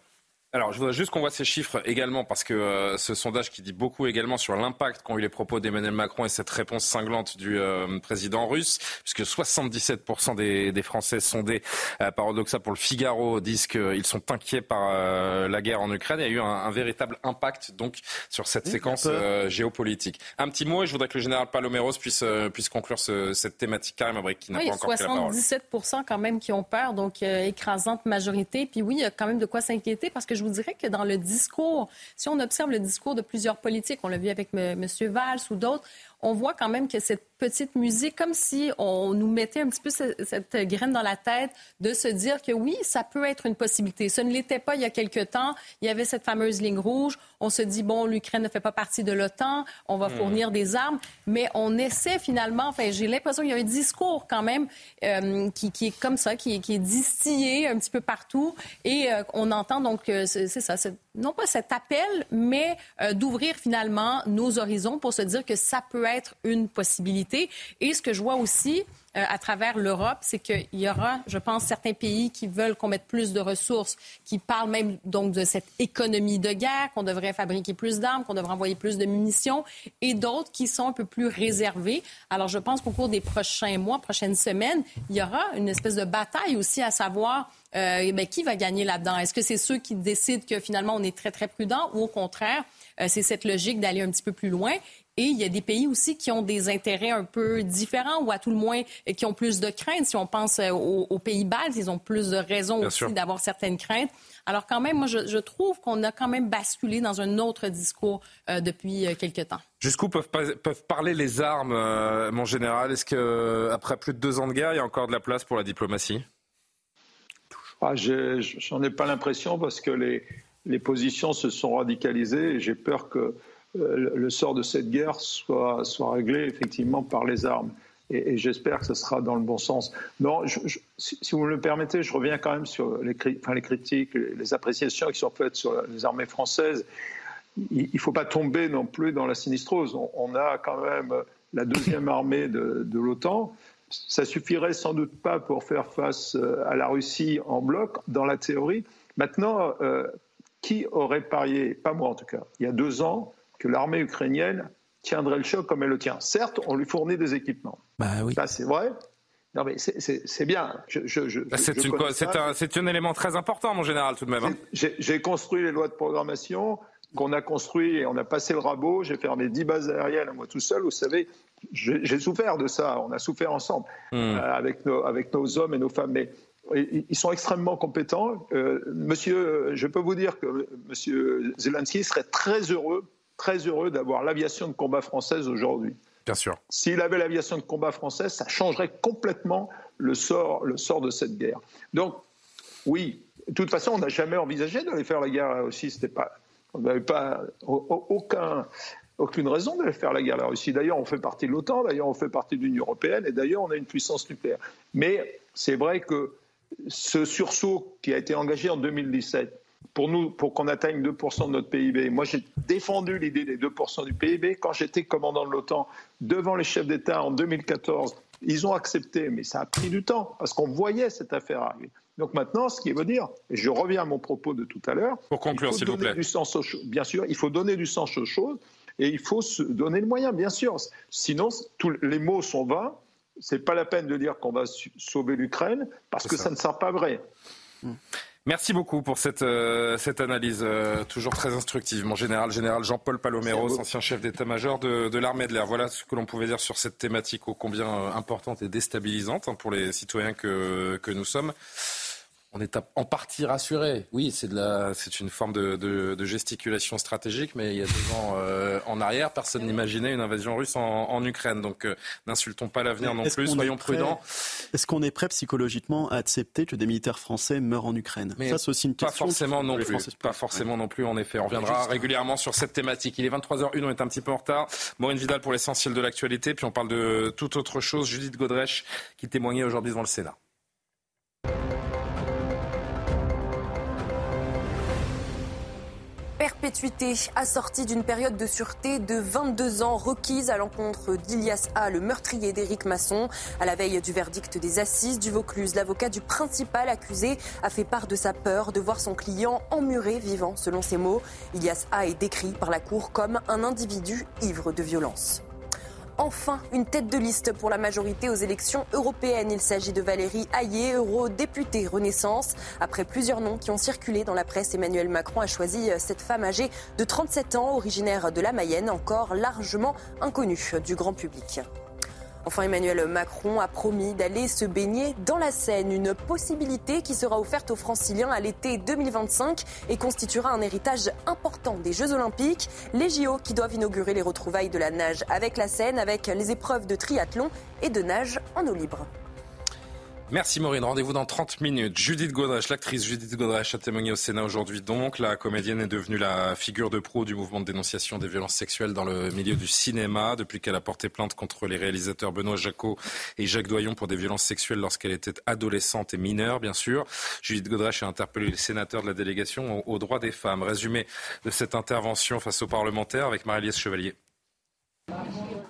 Alors, je voudrais juste qu'on voit ces chiffres également, parce que euh, ce sondage qui dit beaucoup également sur l'impact qu'ont eu les propos d'Emmanuel Macron et cette réponse cinglante du euh, président russe, puisque 77% des, des, Français sondés euh, par Odoxa pour le Figaro disent qu'ils sont inquiets par euh, la guerre en Ukraine. Il y a eu un, un véritable impact donc sur cette séquence géopolitique. Un petit mot, et je voudrais que le général Paloméros puisse, puisse conclure ce, cette thématique. Karim Abrik, qui n'a oui, pas encore pris la parole. 77% quand même qui ont peur, donc écrasante majorité. Puis oui, il y a quand même de quoi s'inquiéter, parce que je je vous dirais que dans le discours, si on observe le discours de plusieurs politiques, on l'a vu avec M. Valls ou d'autres, on voit quand même que cette petite musique, comme si on nous mettait un petit peu cette, graine dans la tête de se dire que oui, ça peut être une possibilité. Ce ne l'était pas il y a quelque temps. Il y avait cette fameuse ligne rouge. On se dit, bon, l'Ukraine ne fait pas partie de l'OTAN, on va hmm. fournir des armes, mais on essaie finalement, enfin, j'ai l'impression qu'il y a un discours quand même euh, qui, est comme ça, qui, est distillé un petit peu partout, et euh, on entend donc, euh, c'est ça, non pas cet appel, mais d'ouvrir finalement nos horizons pour se dire que ça peut être une possibilité. Et ce que je vois aussi, euh, à travers l'Europe, c'est qu'il y aura, je pense, certains pays qui veulent qu'on mette plus de ressources, qui parlent même donc de cette économie de guerre, qu'on devrait fabriquer plus d'armes, qu'on devrait envoyer plus de munitions, et d'autres qui sont un peu plus réservés. Alors, je pense qu'au cours des prochains mois, prochaines semaines, il y aura une espèce de bataille aussi à savoir euh, ben, qui va gagner là-dedans. Est-ce que c'est ceux qui décident que finalement on est très très prudent, ou au contraire, euh, c'est cette logique d'aller un petit peu plus loin? Et il y a des pays aussi qui ont des intérêts un peu différents ou à tout le moins euh, qui ont plus de craintes. Si on pense euh, aux, pays baltes, ils ont plus de raisons aussi d'avoir certaines craintes. Alors quand même, moi, je, trouve qu'on a quand même basculé dans un autre discours euh, depuis quelques temps. Jusqu'où peuvent, peuvent parler les armes, mon général? Est-ce qu'après plus de deux ans de guerre, il y a encore de la place pour la diplomatie? Ah, J'en ai pas l'impression parce que les, les positions se sont radicalisées et j'ai peur que euh, le sort de cette guerre soit, soit réglé effectivement par les armes. Et, j'espère que ce sera dans le bon sens. Non, si, vous me le permettez, je reviens quand même sur les, critiques, les, appréciations qui sont faites sur les armées françaises. Il ne faut pas tomber non plus dans la sinistrose. On, a quand même la deuxième armée de, de l'OTAN. Ça suffirait sans doute pas pour faire face euh, à la Russie en bloc, dans la théorie. Maintenant, euh, qui aurait parié, pas moi en tout cas, il y a deux ans, que l'armée ukrainienne tiendrait le choc comme elle le tient. Certes, on lui fournit des équipements. Bah oui. Ça, c'est vrai. Non, mais c'est bien. C'est un, élément très important, mon général, tout de même. Hein. J'ai construit les lois de programmation qu'on a construit et on a passé le rabot. J'ai fermé 10 bases aériennes moi tout seul. Vous savez, j'ai souffert de ça. On a souffert ensemble hmm. euh, avec, nos, avec nos hommes et nos femmes. Mais ils sont extrêmement compétents. Euh, monsieur, je peux vous dire que Monsieur Zelensky serait très heureux très heureux d'avoir l'aviation de combat française aujourd'hui. Bien sûr. S'il avait l'aviation de combat française, ça changerait complètement le sort, le sort de cette guerre. Donc, oui, de toute façon, on n'a jamais envisagé d'aller faire la guerre à la Russie. C'était pas, on n'avait pas aucun, aucune raison d'aller faire la guerre à la Russie. D'ailleurs, on fait partie de l'OTAN, d'ailleurs, on fait partie de l'Union européenne, et d'ailleurs, on a une puissance nucléaire. Mais c'est vrai que ce sursaut qui a été engagé en 2017 pour nous, pour qu'on atteigne 2% de notre PIB. Moi, j'ai défendu l'idée des 2% du PIB quand j'étais commandant de l'OTAN devant les chefs d'État en 2014. Ils ont accepté, mais ça a pris du temps parce qu'on voyait cette affaire arriver. Donc maintenant, ce qui veut dire, et je reviens à mon propos de tout à l'heure, pour conclure, s'il vous plaît, du sens bien sûr, il faut donner du sens aux choses et il faut se donner le moyen, bien sûr. Sinon, tous les mots sont vains. C'est pas la peine de dire qu'on va sauver l'Ukraine parce que ça. ça ne sera pas vrai. Hum. Merci beaucoup pour cette, euh, cette analyse euh, toujours très instructive. Mon général, général Jean-Paul Paloméros, ancien chef d'état-major de, de l'armée de l'air. Voilà ce que l'on pouvait dire sur cette thématique ô combien euh, importante et déstabilisante hein, pour les citoyens que, que nous sommes on est en partie rassuré. Oui, c'est de la, c'est une forme de, de, de, gesticulation stratégique, mais il y a deux ans euh, en arrière, personne n'imaginait une invasion russe en, en Ukraine. Donc, euh, n'insultons pas l'avenir non plus, soyons prudents. Est-ce qu'on est prêt psychologiquement à accepter que des militaires français meurent en Ukraine? Mais Ça, c'est aussi une question. Pas forcément non plus. Pas forcément non plus. En effet, on reviendra régulièrement sur cette thématique. Il est 23h01, on est un petit peu en retard. Maureen Vidal pour l'essentiel de l'actualité, puis on parle de toute autre chose. Judith Godrèche qui témoignait aujourd'hui devant le Sénat. Perpétuité assortie d'une période de sûreté de 22 ans requise à l'encontre d'Ilias A, le meurtrier d'Éric Masson. À la veille du verdict des assises du Vaucluse, l'avocat du principal accusé a fait part de sa peur de voir son client emmuré vivant, selon ses mots. Ilias A est décrit par la Cour comme un individu ivre de violence enfin une tête de liste pour la majorité aux élections européennes. Il s'agit de Valérie Hayé, eurodéputée Renaissance. Après plusieurs noms qui ont circulé dans la presse, Emmanuel Macron a choisi cette femme âgée de 37 ans, originaire de la Mayenne, encore largement inconnue du grand public. Enfin, Emmanuel Macron a promis d'aller se baigner dans la Seine, une possibilité qui sera offerte aux franciliens à l'été 2025 et constituera un héritage important des Jeux Olympiques. Les JO qui doivent inaugurer les retrouvailles de la nage avec la Seine, avec les épreuves de triathlon et de nage en eau libre. Merci Maureen. Rendez-vous dans 30 minutes. Judith Godrèche, l'actrice Judith Godrèche a témoigné au Sénat aujourd'hui. Donc, la comédienne est devenue la figure de pro du mouvement de dénonciation des violences sexuelles dans le milieu du cinéma depuis qu'elle a porté plainte contre les réalisateurs Benoît Jacot et Jacques Doyon pour des violences sexuelles lorsqu'elle était adolescente et mineure, bien sûr. Judith Godrèche a interpellé les sénateurs de la délégation aux droits des femmes. Résumé de cette intervention face aux parlementaires avec Marie-Liesse Chevalier.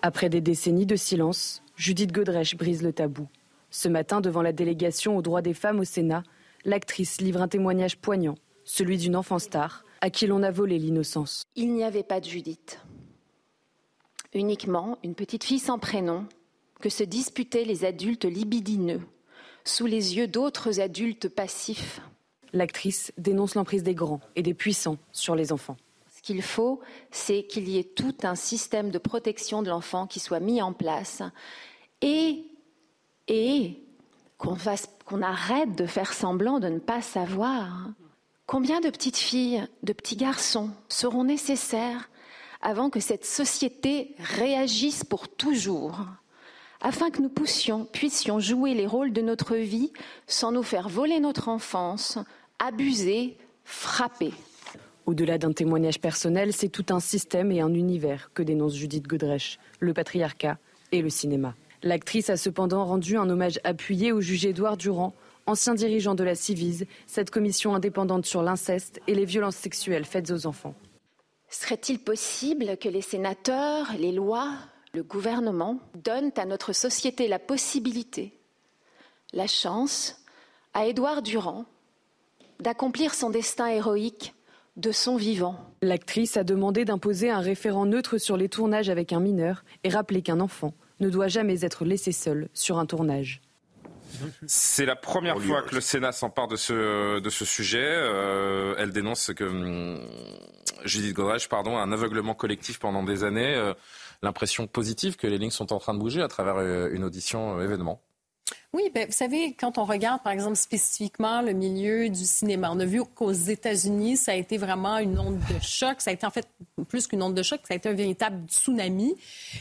Après des décennies de silence, Judith Godrèche brise le tabou. Ce matin, devant la délégation aux droits des femmes au Sénat, l'actrice livre un témoignage poignant, celui d'une enfant star à qui l'on a volé l'innocence. Il n'y avait pas de Judith. Uniquement une petite fille sans prénom que se disputaient les adultes libidineux sous les yeux d'autres adultes passifs. L'actrice dénonce l'emprise des grands et des puissants sur les enfants. Ce qu'il faut, c'est qu'il y ait tout un système de protection de l'enfant qui soit mis en place et et qu'on arrête de faire semblant de ne pas savoir. Combien de petites filles, de petits garçons seront nécessaires avant que cette société réagisse pour toujours, afin que nous puissions, puissions jouer les rôles de notre vie sans nous faire voler notre enfance, abuser, frapper. Au-delà d'un témoignage personnel, c'est tout un système et un univers que dénonce Judith Godrèche, le patriarcat et le cinéma. L'actrice a cependant rendu un hommage appuyé au juge Édouard Durand, ancien dirigeant de la Civise, cette commission indépendante sur l'inceste et les violences sexuelles faites aux enfants. Serait-il possible que les sénateurs, les lois, le gouvernement donnent à notre société la possibilité, la chance, à Édouard Durand d'accomplir son destin héroïque de son vivant? L'actrice a demandé d'imposer un référent neutre sur les tournages avec un mineur et rappelé qu'un enfant ne doit jamais être laissé seul sur un tournage. C'est la première fois que le Sénat s'empare de ce, de ce sujet. Euh, elle dénonce que hum, Judith Godrèche, pardon, un aveuglement collectif pendant des années. Euh, l'impression positive que les lignes sont en train de bouger à travers euh, une audition événement. Oui, ben, vous savez, quand on regarde, par exemple, spécifiquement le milieu du cinéma, on a vu qu'aux États-Unis, ça a été vraiment une onde de choc. Ça a été en fait plus qu'une onde de choc, ça a été un véritable tsunami.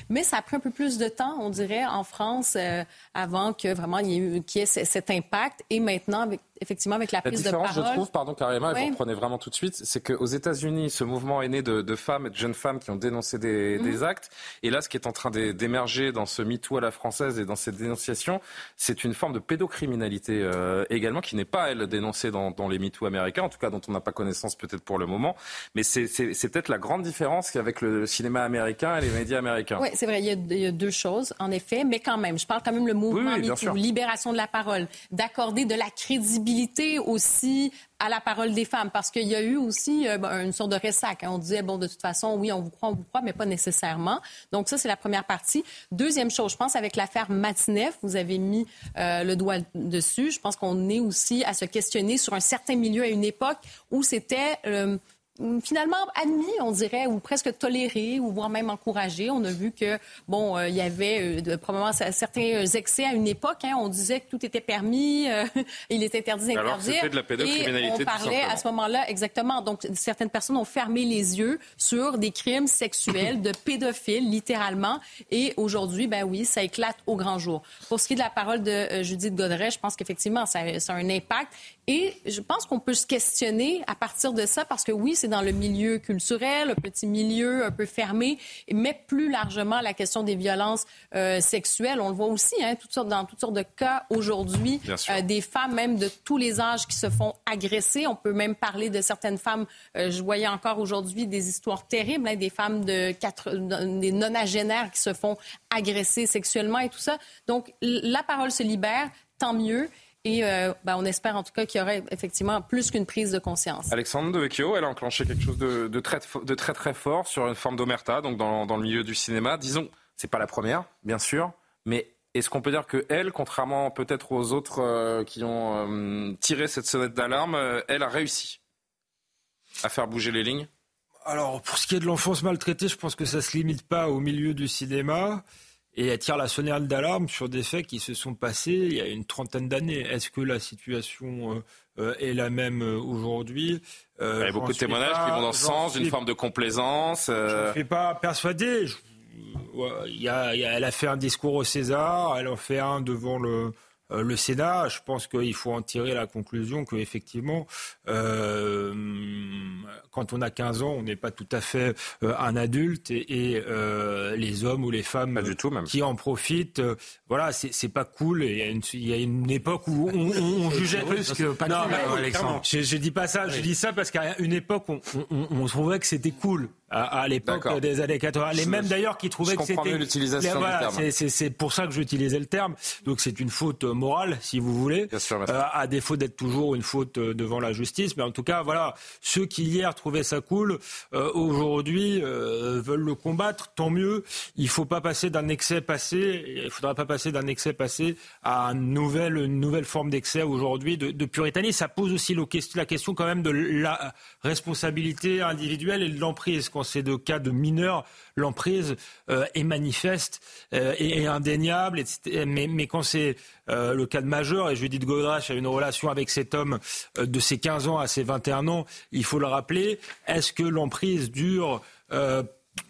Mais ça a pris un peu plus de temps, on dirait, en France, euh, avant que vraiment il y ait, eu, ait cet impact. Et maintenant, avec effectivement, avec la, prise de parole. je trouve, pardon, carrément, et vous reprenez vraiment tout de suite, c'est qu'aux États-Unis, ce mouvement est né de, femmes et de jeunes femmes qui ont dénoncé des, mhm. actes. Et là, ce qui est en train d'émerger dans ce MeToo à la française et dans cette dénonciation, c'est une forme de pédocriminalité euh, également, qui n'est pas, elle, dénoncée dans, les MeToo américains, en tout cas dont on n'a pas connaissance peut-être pour le moment. Mais c'est peut-être la grande différence avec le cinéma américain et les médias américains. Oui, c'est vrai, il y, a, deux choses, en effet, mais quand même, je parle quand même le mouvement MeToo, libération de la parole, d'accorder de la crédibilité aussi à la parole des femmes, parce qu'il y a eu aussi euh, une sorte de ressac. Hein. On disait, bon, de toute façon, oui, on vous croit, on vous croit, mais pas nécessairement. Donc ça, c'est la première partie. Deuxième chose, je pense avec l'affaire Matineff, vous avez mis euh, le doigt dessus. Je pense qu'on est aussi à se questionner sur un certain milieu à une époque où c'était... Euh, finalement admis, on dirait, ou presque toléré, ou voire même encouragé. On a vu que, bon, euh, il y avait euh, probablement certains excès à une époque. Hein. on disait que tout était permis, euh, il était interdit d'interdire. c'était de la pédocriminalité. Et on parlait à ce moment-là, exactement. Donc, certaines personnes ont fermé les yeux sur des crimes sexuels de pédophiles, littéralement. Et aujourd'hui, ben oui, ça éclate au grand jour. Pour ce qui est de la parole de Judith Godret, je pense qu'effectivement, ça, ça a un impact. Et je pense qu'on peut se questionner à partir de ça, parce que oui, c'est dans le milieu culturel, un petit milieu un peu fermé, mais plus largement la question des violences euh, sexuelles. On le voit aussi hein, toutes sortes, dans toutes sortes de cas aujourd'hui, euh, des femmes même de tous les âges qui se font agresser. On peut même parler de certaines femmes. Euh, je voyais encore aujourd'hui des histoires terribles, hein, des femmes de quatre, des nonagénaires qui se font agresser sexuellement et tout ça. Donc la parole se libère, tant mieux. Et euh, ben, on espère en tout cas qu'il y aurait effectivement plus qu'une prise de conscience. Alexandre Devecchio, elle a enclenché quelque chose de, très, de très très fort sur une forme d'omerta, donc dans, dans, le milieu du cinéma. Disons, c'est pas la première, bien sûr, mais est-ce qu'on peut dire que elle, contrairement peut-être aux autres euh, qui ont euh, tiré cette sonnette d'alarme, elle a réussi à faire bouger les lignes? Alors, pour ce qui est de l'enfance maltraitée, je pense que ça se limite pas au milieu du cinéma et elle tire la sonnette d'alarme sur des faits qui se sont passés il y a une trentaine d'années. Est-ce que la situation euh, euh, est la même euh, aujourd'hui? Il y a beaucoup de témoignages qui vont dans ce sens, d'une forme de complaisance. Je ne suis pas persuadé. il y a, elle a fait un discours au César, elle en fait un devant le, le Sénat, je pense qu'il faut en tirer la conclusion qu'effectivement, euh, quand on a 15 ans, on n'est pas tout à fait euh, un adulte et, euh, les hommes ou les femmes du tout, même. qui en profitent, voilà, c'est pas cool. Il y, a une, il y a une époque où on, on, on jugeait plus que pas non, Alexandre. Je, je, dis pas ça, je dis ça parce qu'à une époque, on, on trouvait que c'était cool à, l'époque des années 80. Les mêmes d'ailleurs qui trouvaient que c'était. l'utilisation voilà, C'est pour ça que j'utilisais le terme. Donc c'est une faute morale, si vous voulez, euh, à défaut d'être toujours une faute euh, devant la justice. Mais en tout cas, voilà, ceux qui hier trouvaient ça cool, euh, aujourd'hui veulent le combattre. Tant mieux. Il faut pas passer d'un excès passé. Il faudra pas passer d'un excès passé à une nouvelle, une nouvelle forme d'excès aujourd'hui de, de puritanisme. Ça pose aussi la question quand même de la responsabilité individuelle et de l'emprise c'est de cas de mineurs, l'emprise euh, est manifeste euh, et, indéniable. mais, quand c'est euh, le cas de majeur, et Judith Godrèche a une relation avec cet homme de ses 15 ans à ses 21 ans, il faut le rappeler, est-ce que l'emprise dure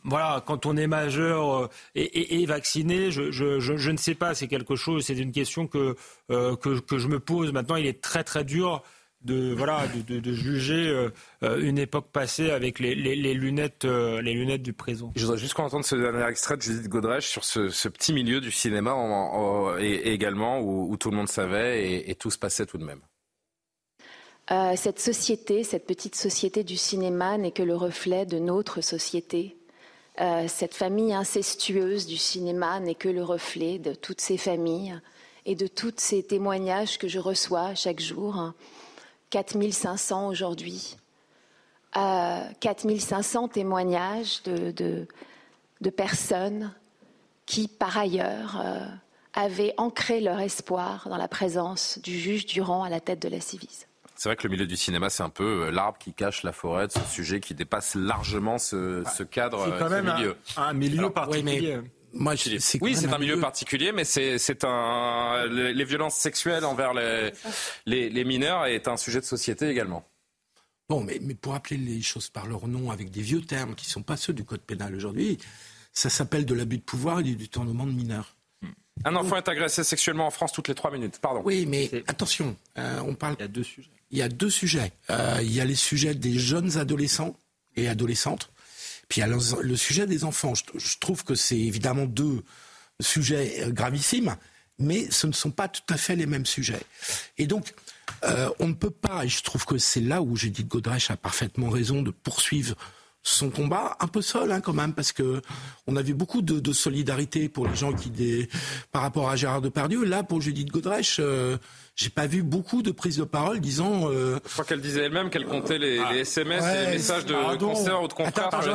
voilà, quand on est majeur et, vacciné, je, ne sais pas, c'est quelque chose, c'est une question que, que, que, je me pose. Maintenant, il est très très dur de voilà de, juger euh, euh, une époque passée avec les, lunettes euh, les lunettes du présent. Je voudrais juste qu'on entende ce dernier extrait de Judith Godrèche sur ce, petit milieu du cinéma et, également où, tout le monde savait et, tout se passait tout de même. cette société, cette petite société du cinéma n'est que le reflet de notre société. cette famille incestueuse du cinéma n'est que le reflet de toutes ces familles et de tous ces témoignages que je reçois chaque jour. 4500 aujourd'hui. Euh, 4500 témoignages de, de, personnes qui, par ailleurs, euh, avaient ancré leur espoir dans la présence du juge Durand à la tête de la Civise. C'est vrai que le milieu du cinéma, c'est un peu euh, l'arbre qui cache la forêt de ce sujet qui dépasse largement ce, ce cadre. C'est quand même milieu. Un, milieu particulier. Moi, oui, c'est un, milieu particulier, mais c'est un les, violences sexuelles envers les, les, mineurs est un sujet de société également. Bon, mais, mais pour appeler les choses par leur nom avec des vieux termes qui ne sont pas ceux du code pénal aujourd'hui, ça s'appelle de l'abus de pouvoir et du détournement de mineurs. Hmm. Un enfant est agressé sexuellement en France toutes les trois minutes. Pardon. Oui, mais attention, euh, on parle. Il y a deux sujets. Il y a deux sujets. Euh, il y a les sujets des jeunes adolescents et adolescentes puis le, sujet des enfants. Je, trouve que c'est évidemment deux sujets euh, gravissimes, mais ce ne sont pas tout à fait les mêmes sujets. Et donc, euh, on ne peut pas, et je trouve que c'est là où Judith Godrèche a parfaitement raison de poursuivre son combat, un peu seul hein, quand même, parce que on a vu beaucoup de, solidarité pour les gens qui, par rapport à Gérard Depardieu. Là, pour Judith Godrèche, euh, j'ai pas vu beaucoup de prises de parole disant. Euh, Je crois qu'elle disait elle-même qu'elle comptait les, SMS et les messages de concert ou de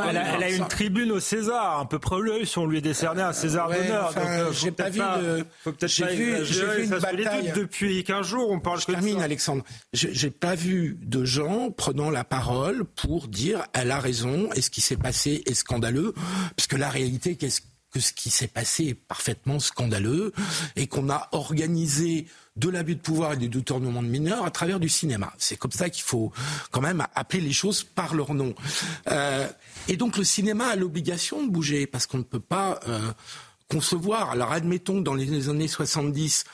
elle, a, elle a une tribune au César, un peu près si on lui décernait un César d'honneur. Euh, j'ai pas vu de. Faut peut-être j'ai vu, vu une bataille. Depuis 15 jours, on parle. Je termine, Alexandre. J'ai pas vu de gens prenant la parole pour dire elle a raison et ce qui s'est passé est scandaleux, parce que la réalité, qu'est-ce ce qui s'est passé est parfaitement scandaleux et qu'on a organisé de l'abus de pouvoir et du détournement de mineurs à travers du cinéma. C'est comme ça qu'il faut quand même appeler les choses par leur nom. Euh, et donc le cinéma a l'obligation de bouger parce qu'on ne peut pas euh, concevoir. Alors admettons dans les années 70,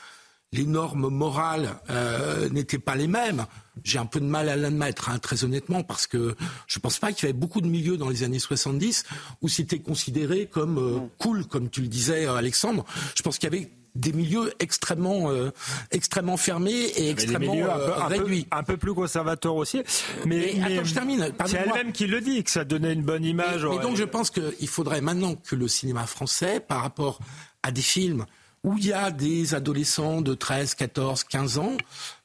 les normes morales euh, n'étaient pas les mêmes. J'ai un peu de mal à l'admettre, hein, très honnêtement, parce que je ne pense pas qu'il y avait beaucoup de milieux dans les années 70 où c'était considéré comme euh, cool, comme tu le disais, Alexandre. Je pense qu'il y avait des milieux extrêmement, euh, extrêmement fermés et extrêmement un peu, réduits. Un peu, plus conservateurs aussi. Mais, attends, je termine. C'est elle-même qui le dit, que ça donnait une bonne image. Mais, donc je pense qu'il faudrait maintenant que le cinéma français, par rapport à des films où il y a des adolescents de 13, 14, 15 ans,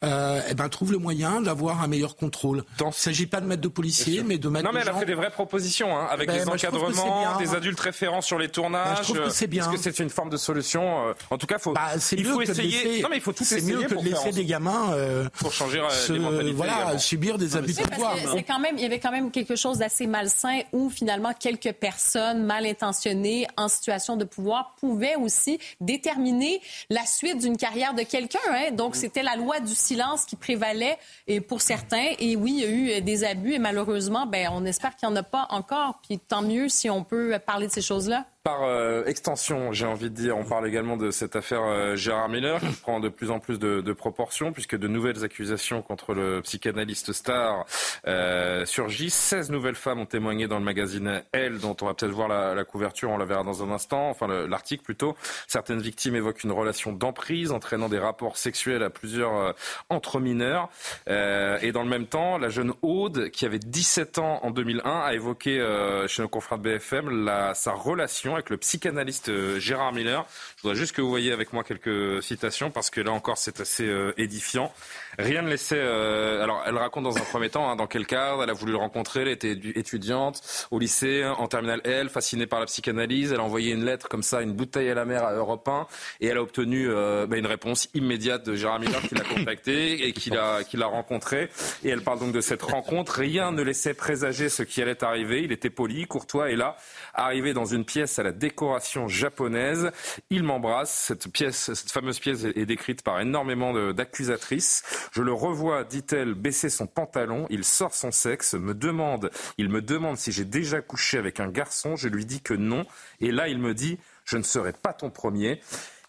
euh, eh ben, trouve le moyen d'avoir un meilleur contrôle. Il ne s'agit pas de mettre de policiers, mais de mettre Non, mais elle a fait des vraies propositions, hein, avec ben, des encadrements, des adultes référents sur les tournages. Ben, je trouve que c'est bien. Est-ce que c'est une forme de solution euh, En tout cas, faut, bah, il faut essayer. Laisser, non, mais il faut tout essayer. C'est mieux que de laisser des gamins euh, pour changer euh, se, les mentalités. Voilà, également. subir des abus de pouvoir. C'est quand même, il y avait quand même quelque chose d'assez malsain où finalement quelques personnes mal intentionnées en situation de pouvoir pouvaient aussi déterminer la suite d'une carrière de quelqu'un. Hein. Donc c'était la loi du silence qui prévalait et pour certains. Et oui, il y a eu des abus et malheureusement, ben, on espère qu'il n'y en a pas encore. Puis tant mieux si on peut parler de ces choses-là. Par euh, extension, j'ai envie de dire, on parle également de cette affaire euh, Gérard Miller qui prend de plus en plus de, proportions puisque de nouvelles accusations contre le psychanalyste star euh, surgissent. 16 nouvelles femmes ont témoigné dans le magazine Elle, dont on va peut-être voir la, couverture, on la verra dans un instant, enfin l'article plutôt. Certaines victimes évoquent une relation d'emprise entraînant des rapports sexuels à plusieurs entre mineurs. et dans le même temps, la jeune Aude, qui avait 17 ans en 2001, a évoqué chez nos confrères de BFM sa relation avec le psychanalyste Gérard Miller. Je voudrais juste que vous voyez avec moi quelques citations parce que là encore c'est assez euh, édifiant. Rien ne laissait. Euh, alors, elle raconte dans un premier temps hein, dans quel cadre elle a voulu le rencontrer. Elle était étudiante au lycée, en terminale L, fascinée par la psychanalyse. Elle a envoyé une lettre comme ça, une bouteille à la mer à Europe 1, et elle a obtenu euh, bah, une réponse immédiate de Gérard Miller qui l'a contacté et qui l'a qui l'a rencontré. Et elle parle donc de cette rencontre. Rien ne laissait présager ce qui allait arriver. Il était poli, courtois, et là, arrivé dans une pièce à la décoration japonaise, il m'embrasse. Cette pièce, cette fameuse pièce est décrite par énormément d'accusatrices. Je le revois, dit-elle, baisser son pantalon. Il sort son sexe, me demande, il me demande si j'ai déjà couché avec un garçon. Je lui dis que non. Et là, il me dit, je ne serai pas ton premier.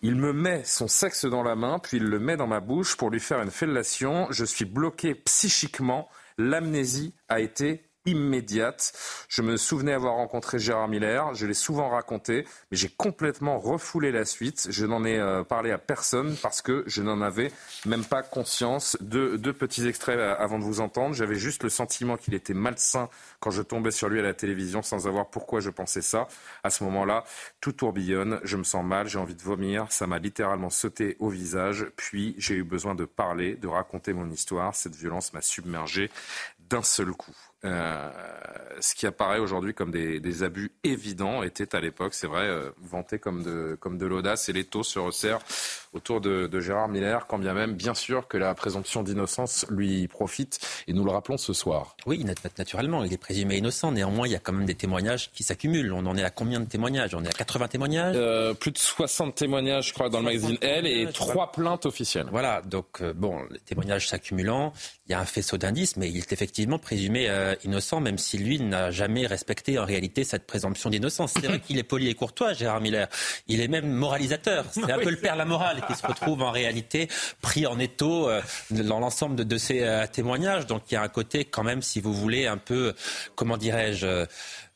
Il me met son sexe dans la main, puis il le met dans ma bouche pour lui faire une fellation. Je suis bloqué psychiquement. L'amnésie a été immédiate. Je me souvenais avoir rencontré Gérard Miller, je l'ai souvent raconté, mais j'ai complètement refoulé la suite. Je n'en ai euh, parlé à personne parce que je n'en avais même pas conscience. Deux, deux petits extraits euh, avant de vous entendre. J'avais juste le sentiment qu'il était malsain quand je tombais sur lui à la télévision sans savoir pourquoi je pensais ça. À ce moment-là, tout tourbillonne, je me sens mal, j'ai envie de vomir, ça m'a littéralement sauté au visage, puis j'ai eu besoin de parler, de raconter mon histoire. Cette violence m'a submergé d'un seul coup. Euh, ce qui apparaît aujourd'hui comme des, des, abus évidents était à l'époque, c'est vrai, euh, vanté comme de, comme de l'audace et les taux se resserrent autour de, de, Gérard Miller, quand bien même, bien sûr, que la présomption d'innocence lui profite, et nous le rappelons ce soir. Oui, naturellement, il est présumé innocent. Néanmoins, il y a quand même des témoignages qui s'accumulent. On en est à combien de témoignages? On est à 80 témoignages? Euh, Plus de 60 témoignages, je crois, dans le magazine Elle, et trois plaintes officielles. Voilà, donc, euh, bon, les témoignages s'accumulant, il y a un faisceau d'indices, mais il est effectivement présumé euh, innocent, même si lui n'a jamais respecté en réalité cette présomption d'innocence. C'est vrai qu'il est poli et courtois, Gérard Miller. Il est même moralisateur. C'est un peu le père la morale qui se retrouve en réalité pris en étau euh, dans l'ensemble de, de, ces euh, témoignages. Donc il y a un côté quand même, si vous voulez, un peu, comment dirais-je,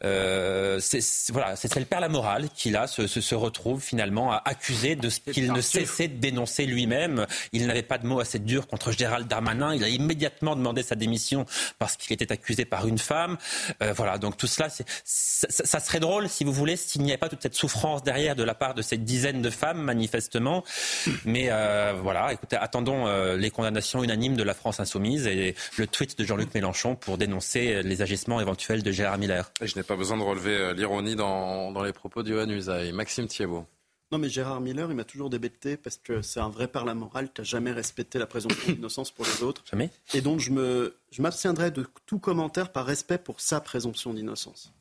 euh, c'est voilà, c'est le père la morale qui là se, se, se retrouve finalement à accuser de ce qu'il ne cessait de dénoncer lui-même. Il n'avait pas de mots assez durs contre Gérald Darmanin. Il a immédiatement demandé sa démission parce qu'il était accusé par une femme. Euh, voilà, donc tout cela, ça, ça, serait drôle si vous voulez s'il n'y avait pas toute cette souffrance derrière de la part de cette dizaine de femmes manifestement. Mais euh, voilà, écoutez, attendons euh, les condamnations unanimes de la France insoumise et le tweet de Jean-Luc Mélenchon pour dénoncer les agissements éventuels de Gérard Miller. Et je n'ai pas besoin de relever l'ironie dans, dans, les propos d'Yohann Usaï. Maxime Thiebaud. Non, mais Gérard Miller, il m'a toujours débecté parce que c'est un vrai par la morale. Tu n'as jamais respecté la présomption d'innocence pour les autres. Jamais. Et donc, je, me, je m'abstiendrai de tout commentaire par respect pour sa présomption d'innocence.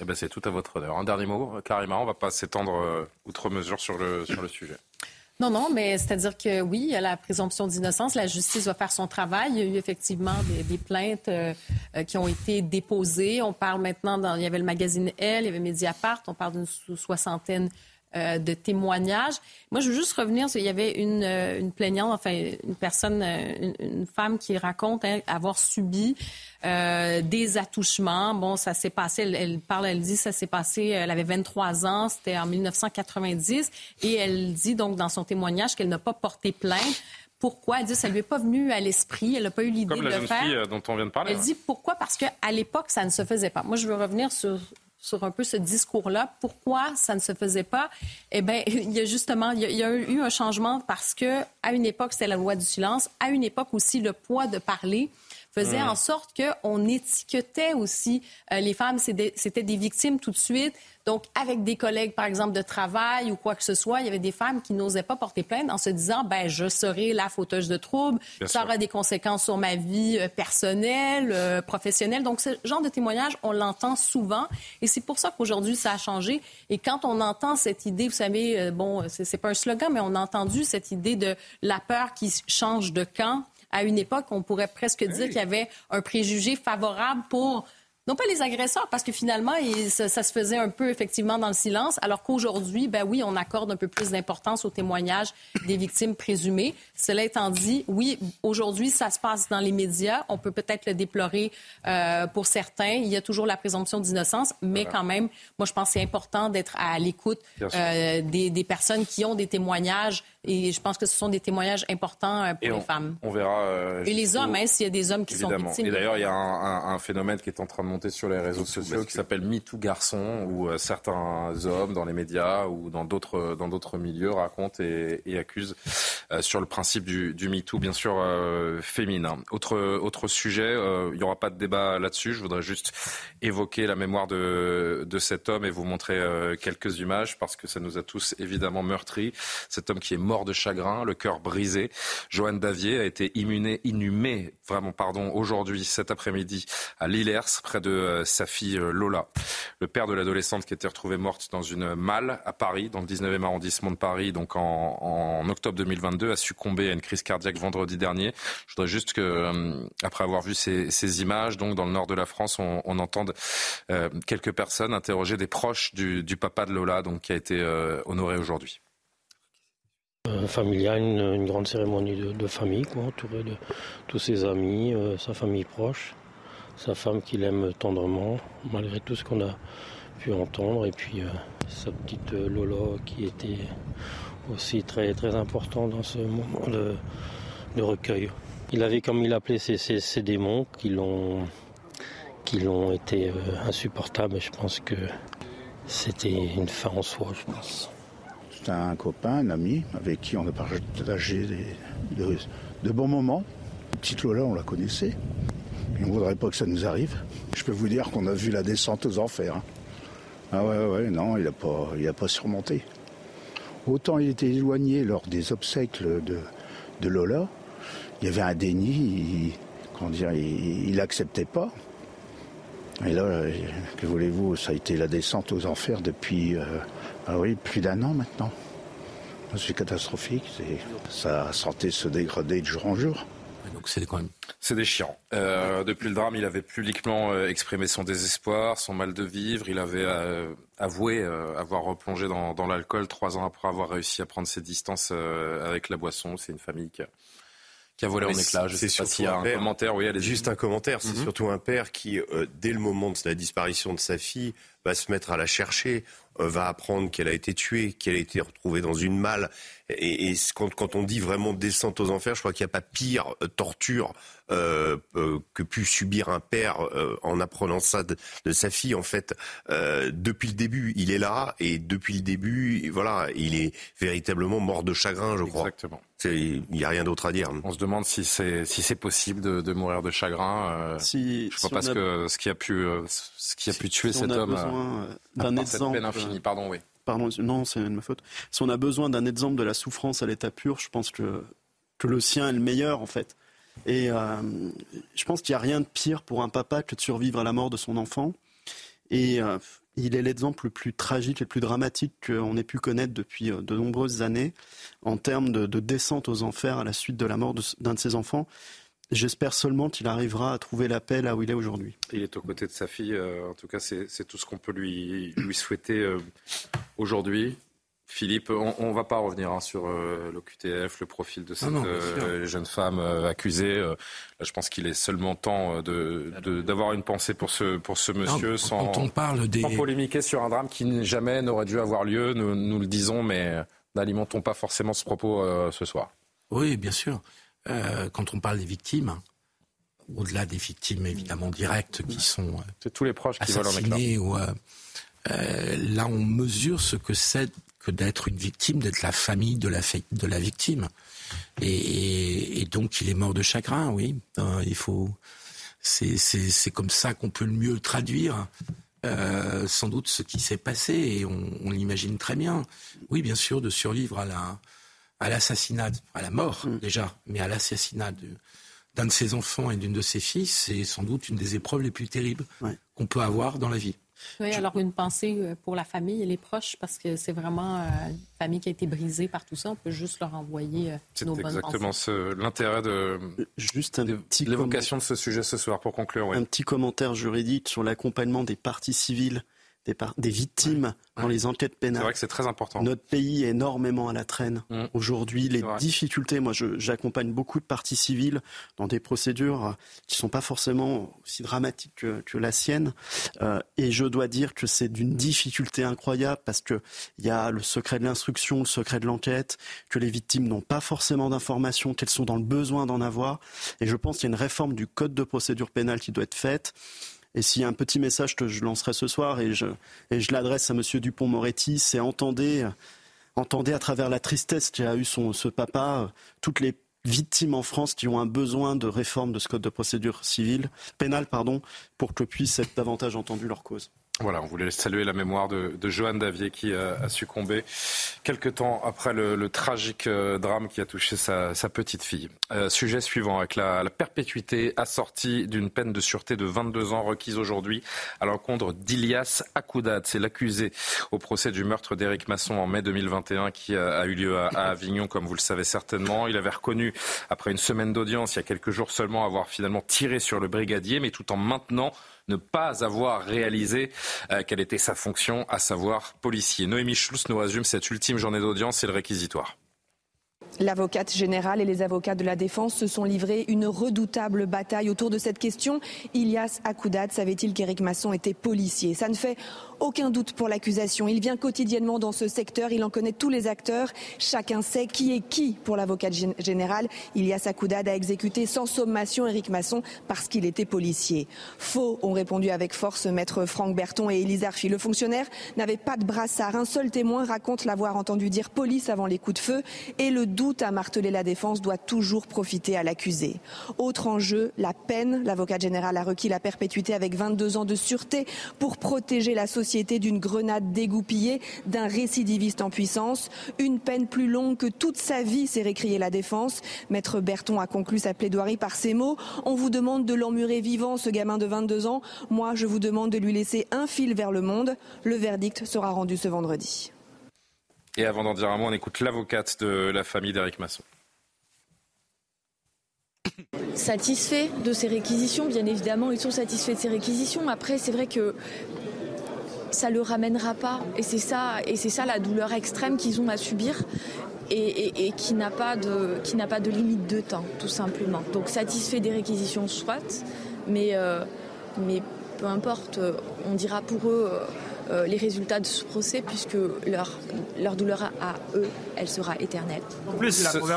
Eh ben, c'est tout à votre honneur. Un dernier mot, Karima, on ne va pas s'étendre euh, outre mesure sur le, sur le sujet. Non, non, mais c'est-à-dire que oui, il y a la présomption d'innocence. La justice va faire son travail. Il y a eu effectivement des, plaintes euh, qui ont été déposées. On parle maintenant, dans, il y avait le magazine Elle, il y avait Mediapart. On parle d'une soixantaine euh, de témoignages. Moi, je veux juste revenir, il y avait une, euh, une plaignante, enfin une personne, euh, une, femme qui raconte hein, avoir subi des attouchements. Bon, ça s'est passé, elle, elle, parle, elle dit, ça s'est passé, elle avait 23 ans, c'était en 1990, et elle dit donc dans son témoignage qu'elle n'a pas porté plainte pourquoi? Elle dit ça lui est pas venu à l'esprit. Elle n'a pas eu l'idée de le faire. Fille dont on vient de parler. Elle dit pourquoi? Parce qu'à l'époque, ça ne se faisait pas. Moi, je veux revenir sur sur un peu ce discours-là. Pourquoi ça ne se faisait pas? Eh bien, il y a justement, il y a, eu un changement parce que à une époque, c'était la loi du silence. À une époque aussi, le poids de parler faisait en sorte qu'on étiquetait aussi euh, les femmes. C'était des victimes tout de suite. Donc, avec des collègues, par exemple, de travail ou quoi que ce soit, il y avait des femmes qui n'osaient pas porter plainte en se disant, ben, je serai la fauteuse de troubles, ça aura des conséquences sur ma vie euh, personnelle, euh, professionnelle. Donc, ce genre de témoignage, on l'entend souvent. Et c'est pour ça qu'aujourd'hui, ça a changé. Et quand on entend cette idée, vous savez, bon, c'est pas un slogan, mais on a entendu cette idée de la peur qui change de camp. À une époque, on pourrait presque dire qu'il y avait un préjugé favorable pour non pas les agresseurs, parce que finalement, ça, se faisait un peu effectivement dans le silence, alors qu'aujourd'hui, ben oui, on accorde un peu plus d'importance aux témoignages des victimes présumées. Cela étant dit, oui, aujourd'hui, ça se passe dans les médias. On peut peut-être le déplorer euh, pour certains. Il y a toujours la présomption d'innocence, mais quand même, moi, je pense que c'est important d'être à l'écoute euh, des, des personnes qui ont des témoignages et je pense que ce sont des témoignages importants euh, pour les femmes. On verra. Euh, et les hommes, hein, s'il y a des hommes qui sont victimes. Et d'ailleurs, il y a un, un, phénomène qui est en train de monter sur les réseaux sociaux qui s'appelle MeToo Garçon, où euh, certains hommes dans les médias ou dans d'autres dans d'autres milieux racontent et, et accusent sur le principe du, du MeToo, bien sûr féminin. Autre autre sujet, il n'y aura pas de débat là-dessus. Je voudrais juste évoquer la mémoire de de cet homme et vous montrer quelques images parce que ça nous a tous évidemment meurtris. Cet homme qui est mort de chagrin, le cœur brisé. Johan Davier a été immuné, inhumé, vraiment pardon, aujourd'hui, cet après-midi, à Lillers, près de euh, sa fille euh, Lola. Le père de l'adolescente qui était retrouvée morte dans une malle à Paris, dans le 19e arrondissement de Paris, donc en, octobre 2022, a succombé à une crise cardiaque vendredi dernier. Je voudrais juste que, euh, après avoir vu ces, images, donc dans le nord de la France, on, entende quelques personnes interroger des proches du, papa de Lola, donc qui a été honoré aujourd'hui. Euh, une, grande cérémonie de, famille, quoi, entouré de tous ses amis, euh, sa famille proche, sa femme qu'il aime tendrement, malgré tout ce qu'on a pu entendre, et puis euh, sa petite Lolo qui était aussi très, très important dans ce moment de, recueil. Il avait, comme il appelait, ces, démons qui l'ont qui l'ont été insupportables, je pense que c'était une fin en soi, je pense un copain, un ami, avec qui on a partagé de, bons moments. Petite Lola, on la connaissait. on ne voudrait pas que ça nous arrive. Je peux vous dire qu'on a vu la descente aux enfers. Hein. Ah ouais, ouais, non, il n'a pas, pas surmonté. Autant il était éloigné lors des obsèques de, Lola, il y avait un déni, il, dire, il n'acceptait pas. Et là, que voulez-vous, ça a été la descente aux enfers depuis euh, ah oui, plus d'un an maintenant. C'est catastrophique. Sa santé se dégrader de jour en jour. Donc c'est quand même. C'est déchirant. Euh, depuis le drame, il avait publiquement euh, exprimé son désespoir, son mal de vivre. Il avait euh, avoué avoir replongé dans, l'alcool trois ans après avoir réussi à prendre ses distances avec la boisson. C'est une famille qui a, volé en éclats. C'est surtout un, commentaire. Oui, juste un commentaire. C'est mhm. surtout un père qui, dès le moment de la disparition de sa fille, va se mettre à la chercher. Euh, va apprendre qu'elle a été tuée, qu'elle a été retrouvée dans une malle. Et, quand, quand, on dit vraiment descente aux enfers, je crois qu'il n'y a pas pire euh, torture euh, euh, que pu subir un père euh, en apprenant ça de, sa fille. En fait, depuis le début, il est là et depuis le début, voilà, il est véritablement mort de chagrin, je crois. Exactement. Il n'y a rien d'autre à dire. On se demande si c'est si c'est possible de, de, mourir de chagrin. si, je vois pas ce, que, ce qui a pu ce qui a pu tuer cet homme. D'un exemple. Pardon, oui. Pardon, non, c'est de ma faute. Si on a besoin d'un exemple de la souffrance à l'état pur, je pense que que le sien est le meilleur en fait. Et euh, je pense qu'il n'y a rien de pire pour un papa que de survivre à la mort de son enfant. Et euh, il est l'exemple le plus tragique et le plus dramatique qu'on ait pu connaître depuis euh, de nombreuses années en termes de, descente aux enfers à la suite de la mort d'un de, ses enfants. J'espère seulement qu'il arrivera à trouver la paix là où il est aujourd'hui. Il est aux côtés de sa fille. en tout cas, c'est tout ce qu'on peut lui, lui souhaiter aujourd'hui. Philippe, on ne va pas revenir hein, sur euh, l'OQTF, le profil de cette euh, jeune femme euh, accusée. je pense qu'il est seulement temps d'avoir une pensée pour ce, pour ce monsieur sans, on parle des... polémiquer sur un drame qui jamais n'aurait dû avoir lieu. Nous, nous le disons, mais n'alimentons pas forcément ce propos ce soir. Oui, bien sûr. Quand on parle des victimes, au-delà des victimes évidemment directes qui sont tous les proches qui assassinés ou là on mesure ce que c'est que d'être une victime, d'être la famille de la, de la victime. Et, donc il est mort de chagrin, oui. Euh, il faut, c'est comme ça qu'on peut le mieux traduire. Euh, sans doute ce qui s'est passé et on, l'imagine très bien. Oui, bien sûr, de survivre à la à l'assassinat, à la mort mm. déjà, mais à l'assassinat d'un de, ses enfants et d'une de ses filles, c'est sans doute une des épreuves les plus terribles qu'on peut avoir dans la vie. Oui, alors une pensée euh, pour la famille et les proches, parce que c'est vraiment euh, une famille qui a été brisée par tout ça. On peut juste leur envoyer euh, nos bonnes exactement l'intérêt de, juste un petit l'évocation de ce sujet ce soir, pour conclure. Un petit commentaire juridique sur l'accompagnement des parties civiles des, victimes dans les enquêtes pénales. C'est vrai que c'est très important. Notre pays est énormément à la traîne. Mmh. Aujourd'hui, les difficultés, moi j'accompagne beaucoup de parties civiles dans des procédures qui ne sont pas forcément aussi dramatiques que, la sienne. Euh, et je dois dire que c'est d'une difficulté incroyable parce qu'il y a le secret de l'instruction, le secret de l'enquête, que les victimes n'ont pas forcément d'informations, qu'elles sont dans le besoin d'en avoir. Et je pense qu'il y a une réforme du code de procédure pénale qui doit être faite. Et s'il y a un petit message que je lancerai ce soir, et je, l'adresse à M. Dupont-Moretti, c'est entendez, entendez à travers la tristesse qu'a eu son, ce papa, toutes les victimes en France qui ont un besoin de réforme de ce code de procédure civile, pénale, pour que puissent être davantage entendu leur cause. Voilà, on voulait saluer la mémoire de, de Davier qui a, succombé quelques temps après le, tragique euh, drame qui a touché sa, petite fille. Euh, sujet suivant, avec la, perpétuité assortie d'une peine de sûreté de 22 ans requise aujourd'hui à l'encontre d'Ilias Akoudad. C'est l'accusé au procès du meurtre d'Éric Masson en mai 2021 qui a, eu lieu à, à, Avignon, comme vous le savez certainement. Il avait reconnu, après une semaine d'audience, il y a quelques jours seulement, avoir finalement tiré sur le brigadier, mais tout en maintenant ne pas avoir réalisé euh, quelle était sa fonction, à savoir policier. Noémie Schluss nous résume cette ultime journée d'audience et le réquisitoire. L'avocate générale et les avocats de la défense se sont livrés une redoutable bataille autour de cette question. Ilias Akoudad savait-il qu'Éric Masson était policier? Ça ne fait aucun doute pour l'accusation. Il vient quotidiennement dans ce secteur, il en connaît tous les acteurs. Chacun sait qui est qui pour l'avocate générale. Ilias Akoudad a exécuté sans sommation Éric Masson parce qu'il était policier. Faux, ont répondu avec force maître Franck Berton et Élise Arfi. Le fonctionnaire n'avait pas de brassard. Un seul témoin raconte l'avoir entendu dire police avant les coups de feu et le doute à marteler la défense doit toujours profiter à l'accusé. Autre enjeu, la peine. L'avocat général a requis la perpétuité avec 22 ans de sûreté pour protéger la société d'une grenade dégoupillée, d'un récidiviste en puissance. Une peine plus longue que toute sa vie, s'est récrié la défense. Maître Berton a conclu sa plaidoirie par ces mots. On vous demande de l'emmurer vivant, ce gamin de 22 ans. Moi, je vous demande de lui laisser un fil vers le monde. Le verdict sera rendu ce vendredi. Et avant d'en dire un mot, on écoute l'avocate de la famille d'Éric Masson. Satisfait de ces réquisitions, bien évidemment, ils sont satisfaits de ces réquisitions. Après, c'est vrai que ça le ramènera pas. Et c'est ça, ça la douleur extrême qu'ils ont à subir. Et, qui n'a pas de qui n'a pas de limite de temps, tout simplement. Donc satisfait des réquisitions, soit, mais euh, mais peu importe, on dira pour eux. Euh, euh, les résultats de ce procès puisque leur, leur douleur à, eux, elle sera éternelle. En plus,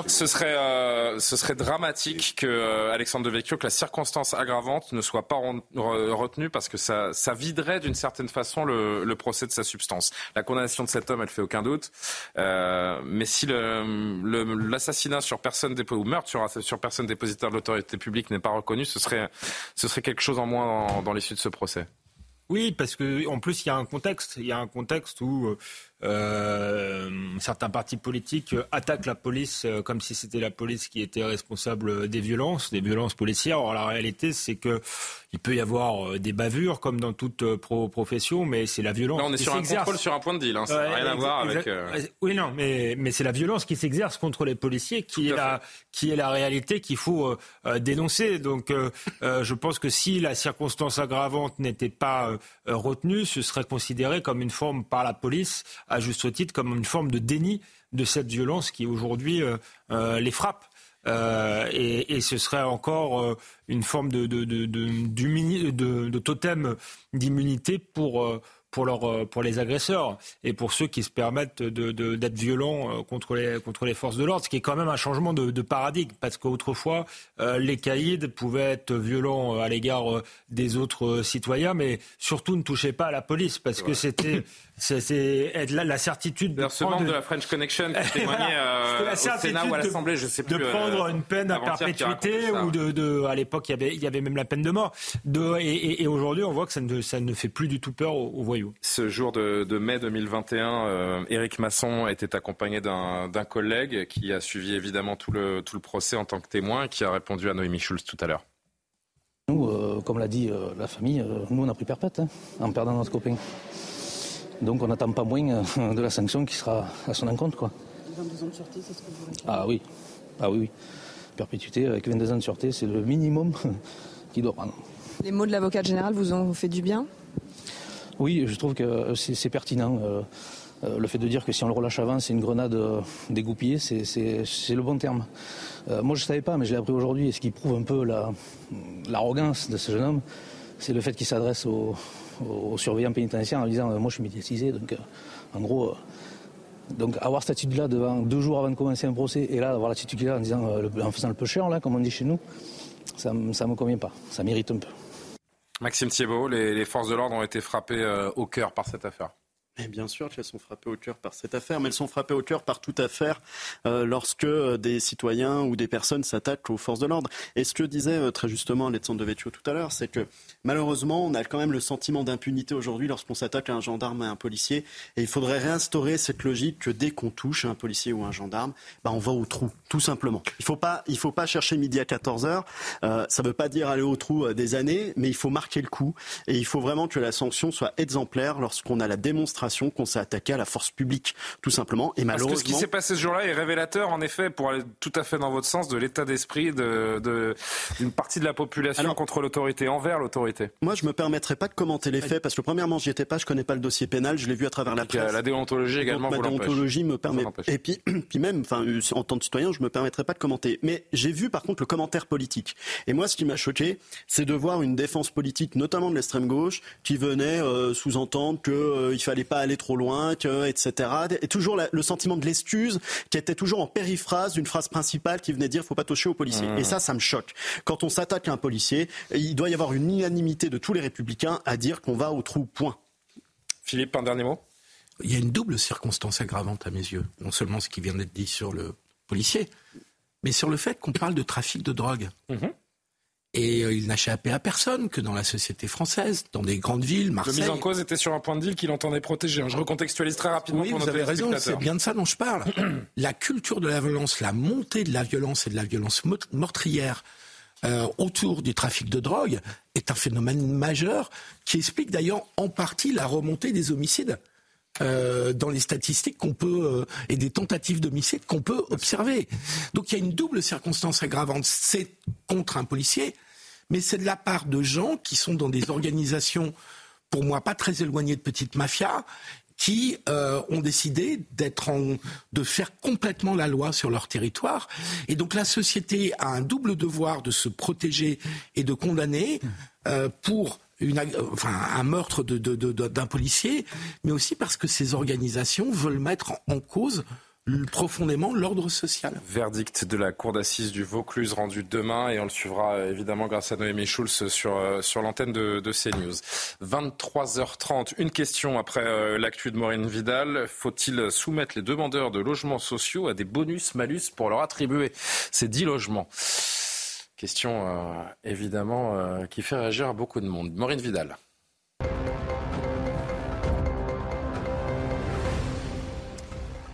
ce, serait, euh, ce serait dramatique que euh, Alexandre Devecchio, que la circonstance aggravante ne soit pas retenue parce que ça, ça viderait d'une certaine façon le, le, procès de sa substance. La condamnation de cet homme, elle fait aucun doute. mais si l'assassinat sur personne ou meurtre sur, sur personne dépositaire de l'autorité publique n'est pas reconnu, ce serait, ce serait quelque chose en moins dans, dans l'issue de ce procès. Oui, parce que en plus il y a un contexte, il y a un contexte où euh, euh, certains partis politiques attaquent la police euh, comme si c'était la police qui était responsable des violences, des violences policières. Or, la réalité, c'est que il peut y avoir euh, des bavures comme dans toute profession, mais c'est la violence. Là, on est sur un contrôle sur un point de deal. Hein, ça n'a rien à voir avec. Oui, non, mais mais c'est la violence qui s'exerce contre les policiers qui est la qui est la réalité qu'il faut dénoncer. Donc, je pense que si la circonstance aggravante n'était pas retenu, ce serait considéré comme une forme par la police, à juste titre, comme une forme de déni de cette violence qui aujourd'hui les frappe. et, ce serait encore une forme de, de, de totem d'immunité pour pour, leur, euh, pour les agresseurs et pour ceux qui se permettent d'être de, violents euh, contre les, contre les forces de l'ordre, ce qui est quand même un changement de, paradigme, parce qu'autrefois, euh, les caïds pouvaient être violents à l'égard des autres citoyens, mais surtout ne touchaient pas à la police, parce que c'était c'est la, la, certitude de, prendre... de la French Connection qui témoignait euh, au Sénat ou à l'Assemblée, je sais plus. De prendre une peine à perpétuité ou de, de, à l'époque il y avait il y avait même la peine de mort. De, et, et, aujourd'hui on voit que ça ne, ça ne fait plus du tout peur aux, voyous. Ce jour de, de mai 2021, euh, Éric Masson était accompagné d'un collègue qui a suivi évidemment tout le, tout le procès en tant que témoin et qui a répondu à Noémie Schulz tout à l'heure. Nous, euh, comme l'a dit euh, la famille, euh, nous on a pris perpète hein, en perdant notre copain. Donc on n'attend pas moins euh, de la sanction qui sera à son encontre. Quoi. 22 ans de sûreté, c'est ce que vous voulez Ah oui, ah oui, oui. Perpétuité avec 22 ans de sûreté, c'est le minimum qu'il doit prendre. Les mots de l'avocat général vous ont fait du bien? Oui, je trouve que c'est pertinent. Euh, euh, le fait de dire que si on le relâche avant, c'est une grenade dégoupillée, c'est le bon terme. moi, je ne savais pas, mais je l'ai appris aujourd'hui. Et ce qui prouve un peu l'arrogance de ce jeune homme, c'est le fait qu'il s'adresse aux, surveillants pénitentiaires en disant euh, moi je suis médiatisé, donc euh, en gros. Euh, donc avoir cette attitude-là deux jours avant de commencer un procès et là avoir l'attitude-là en en faisant le peu cher comme on dit chez nous, ça, ne me convient pas, ça mérite un peu. Maxime Thiebaud, les forces de l'ordre ont été frappées au cœur par cette affaire bien sûr qu'elles sont frappées au cœur par cette affaire, mais elles sont frappées au cœur par toute affaire euh, lorsque euh, des citoyens ou des personnes s'attaquent aux forces de l'ordre. Et ce que disait euh, très justement Alexandre de Vecchio tout à l'heure, c'est que malheureusement, on a quand même le sentiment d'impunité aujourd'hui lorsqu'on s'attaque à un gendarme et à un policier. Et il faudrait réinstaurer cette logique que dès qu'on touche un policier ou un gendarme, bah, on va au trou, tout simplement. Il ne faut, pas, faut pas chercher midi à 14 heures. ça ne veut pas dire aller au trou des années, mais il faut marquer le coup. Et il faut vraiment que la sanction soit exemplaire lorsqu'on a la démonstration qu'on s'est attaqué à la force publique, tout simplement. Et malheureusement, Parce que ce qui s'est passé ce jour-là est révélateur, en effet, pour aller tout à fait dans votre sens, de l'état d'esprit d'une de, partie de la population contre l'autorité, envers l'autorité. Moi, je me permettrai pas de commenter les faits parce que premièrement, j'y étais pas, je connais pas le dossier pénal, je l'ai vu à travers la presse. La déontologie également. Donc, ma déontologie me permet. Et puis, puis même, enfin, en tant que citoyen, je me permettrai pas de commenter. Mais j'ai vu par contre le commentaire politique. Et moi, ce qui m'a choqué, c'est de voir une défense politique, notamment de l'extrême gauche, qui venait euh, sous-entendre qu'il euh, fallait pas aller trop loin, que, etc. Et toujours le sentiment de l'excuse qui était toujours en périphrase d'une phrase principale qui venait dire faut pas toucher aux policiers. Mmh. Et ça, ça me choque. Quand on s'attaque à un policier, il doit y avoir une unanimité de tous les républicains à dire qu'on va au trou, point. Philippe, un dernier mot? Il y a une double circonstance aggravante à mes yeux. Non seulement ce qui vient d'être dit sur le policier, mais sur le fait qu'on parle de trafic de drogue. Mmh. Et euh, il n'a échappé à personne que dans la société française, dans des grandes villes, Marseille. Le mise en cause était sur un point de deal qu'il entendait protéger. Je recontextualise très rapidement oui, pour vous avez raison, c'est bien de ça dont je parle. la culture de la violence, la montée de la violence et de la violence meurtrière euh, autour du trafic de drogue est un phénomène majeur qui explique d'ailleurs en partie la remontée des homicides. Euh, dans les statistiques qu'on peut euh, et des tentatives d'homicide qu'on peut observer. Donc il y a une double circonstance aggravante. C'est contre un policier, mais c'est de la part de gens qui sont dans des organisations, pour moi, pas très éloignées de petites mafias, qui euh, ont décidé d'être en, de faire complètement la loi sur leur territoire. Et donc la société a un double devoir de se protéger et de condamner pour enfin, un meurtre d'un policier, mais aussi parce que ces organisations veulent mettre en cause profondément l'ordre social. Verdict de la cour d'assises du Vaucluse rendu demain et on le suivra évidemment grâce à Noémie Schulz sur, euh, sur l'antenne de, de CNews. 23h30, une question après euh, l'actu de Maureen Vidal. Faut-il soumettre les demandeurs de logements sociaux à des bonus-malus pour leur attribuer ces 10 logements? Question euh, évidemment euh, qui fait réagir beaucoup de monde. Maureen Vidal.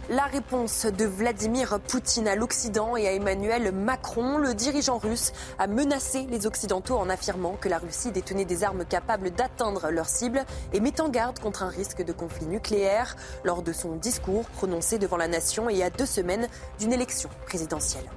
La réponse de Vladimir Poutine à l'Occident et à Emmanuel Macron, le dirigeant russe, a menacé les Occidentaux en affirmant que la Russie détenait des armes capables d'atteindre leur cible et met en garde contre un risque de conflit nucléaire lors de son discours prononcé devant la nation et à deux semaines d'une élection présidentielle.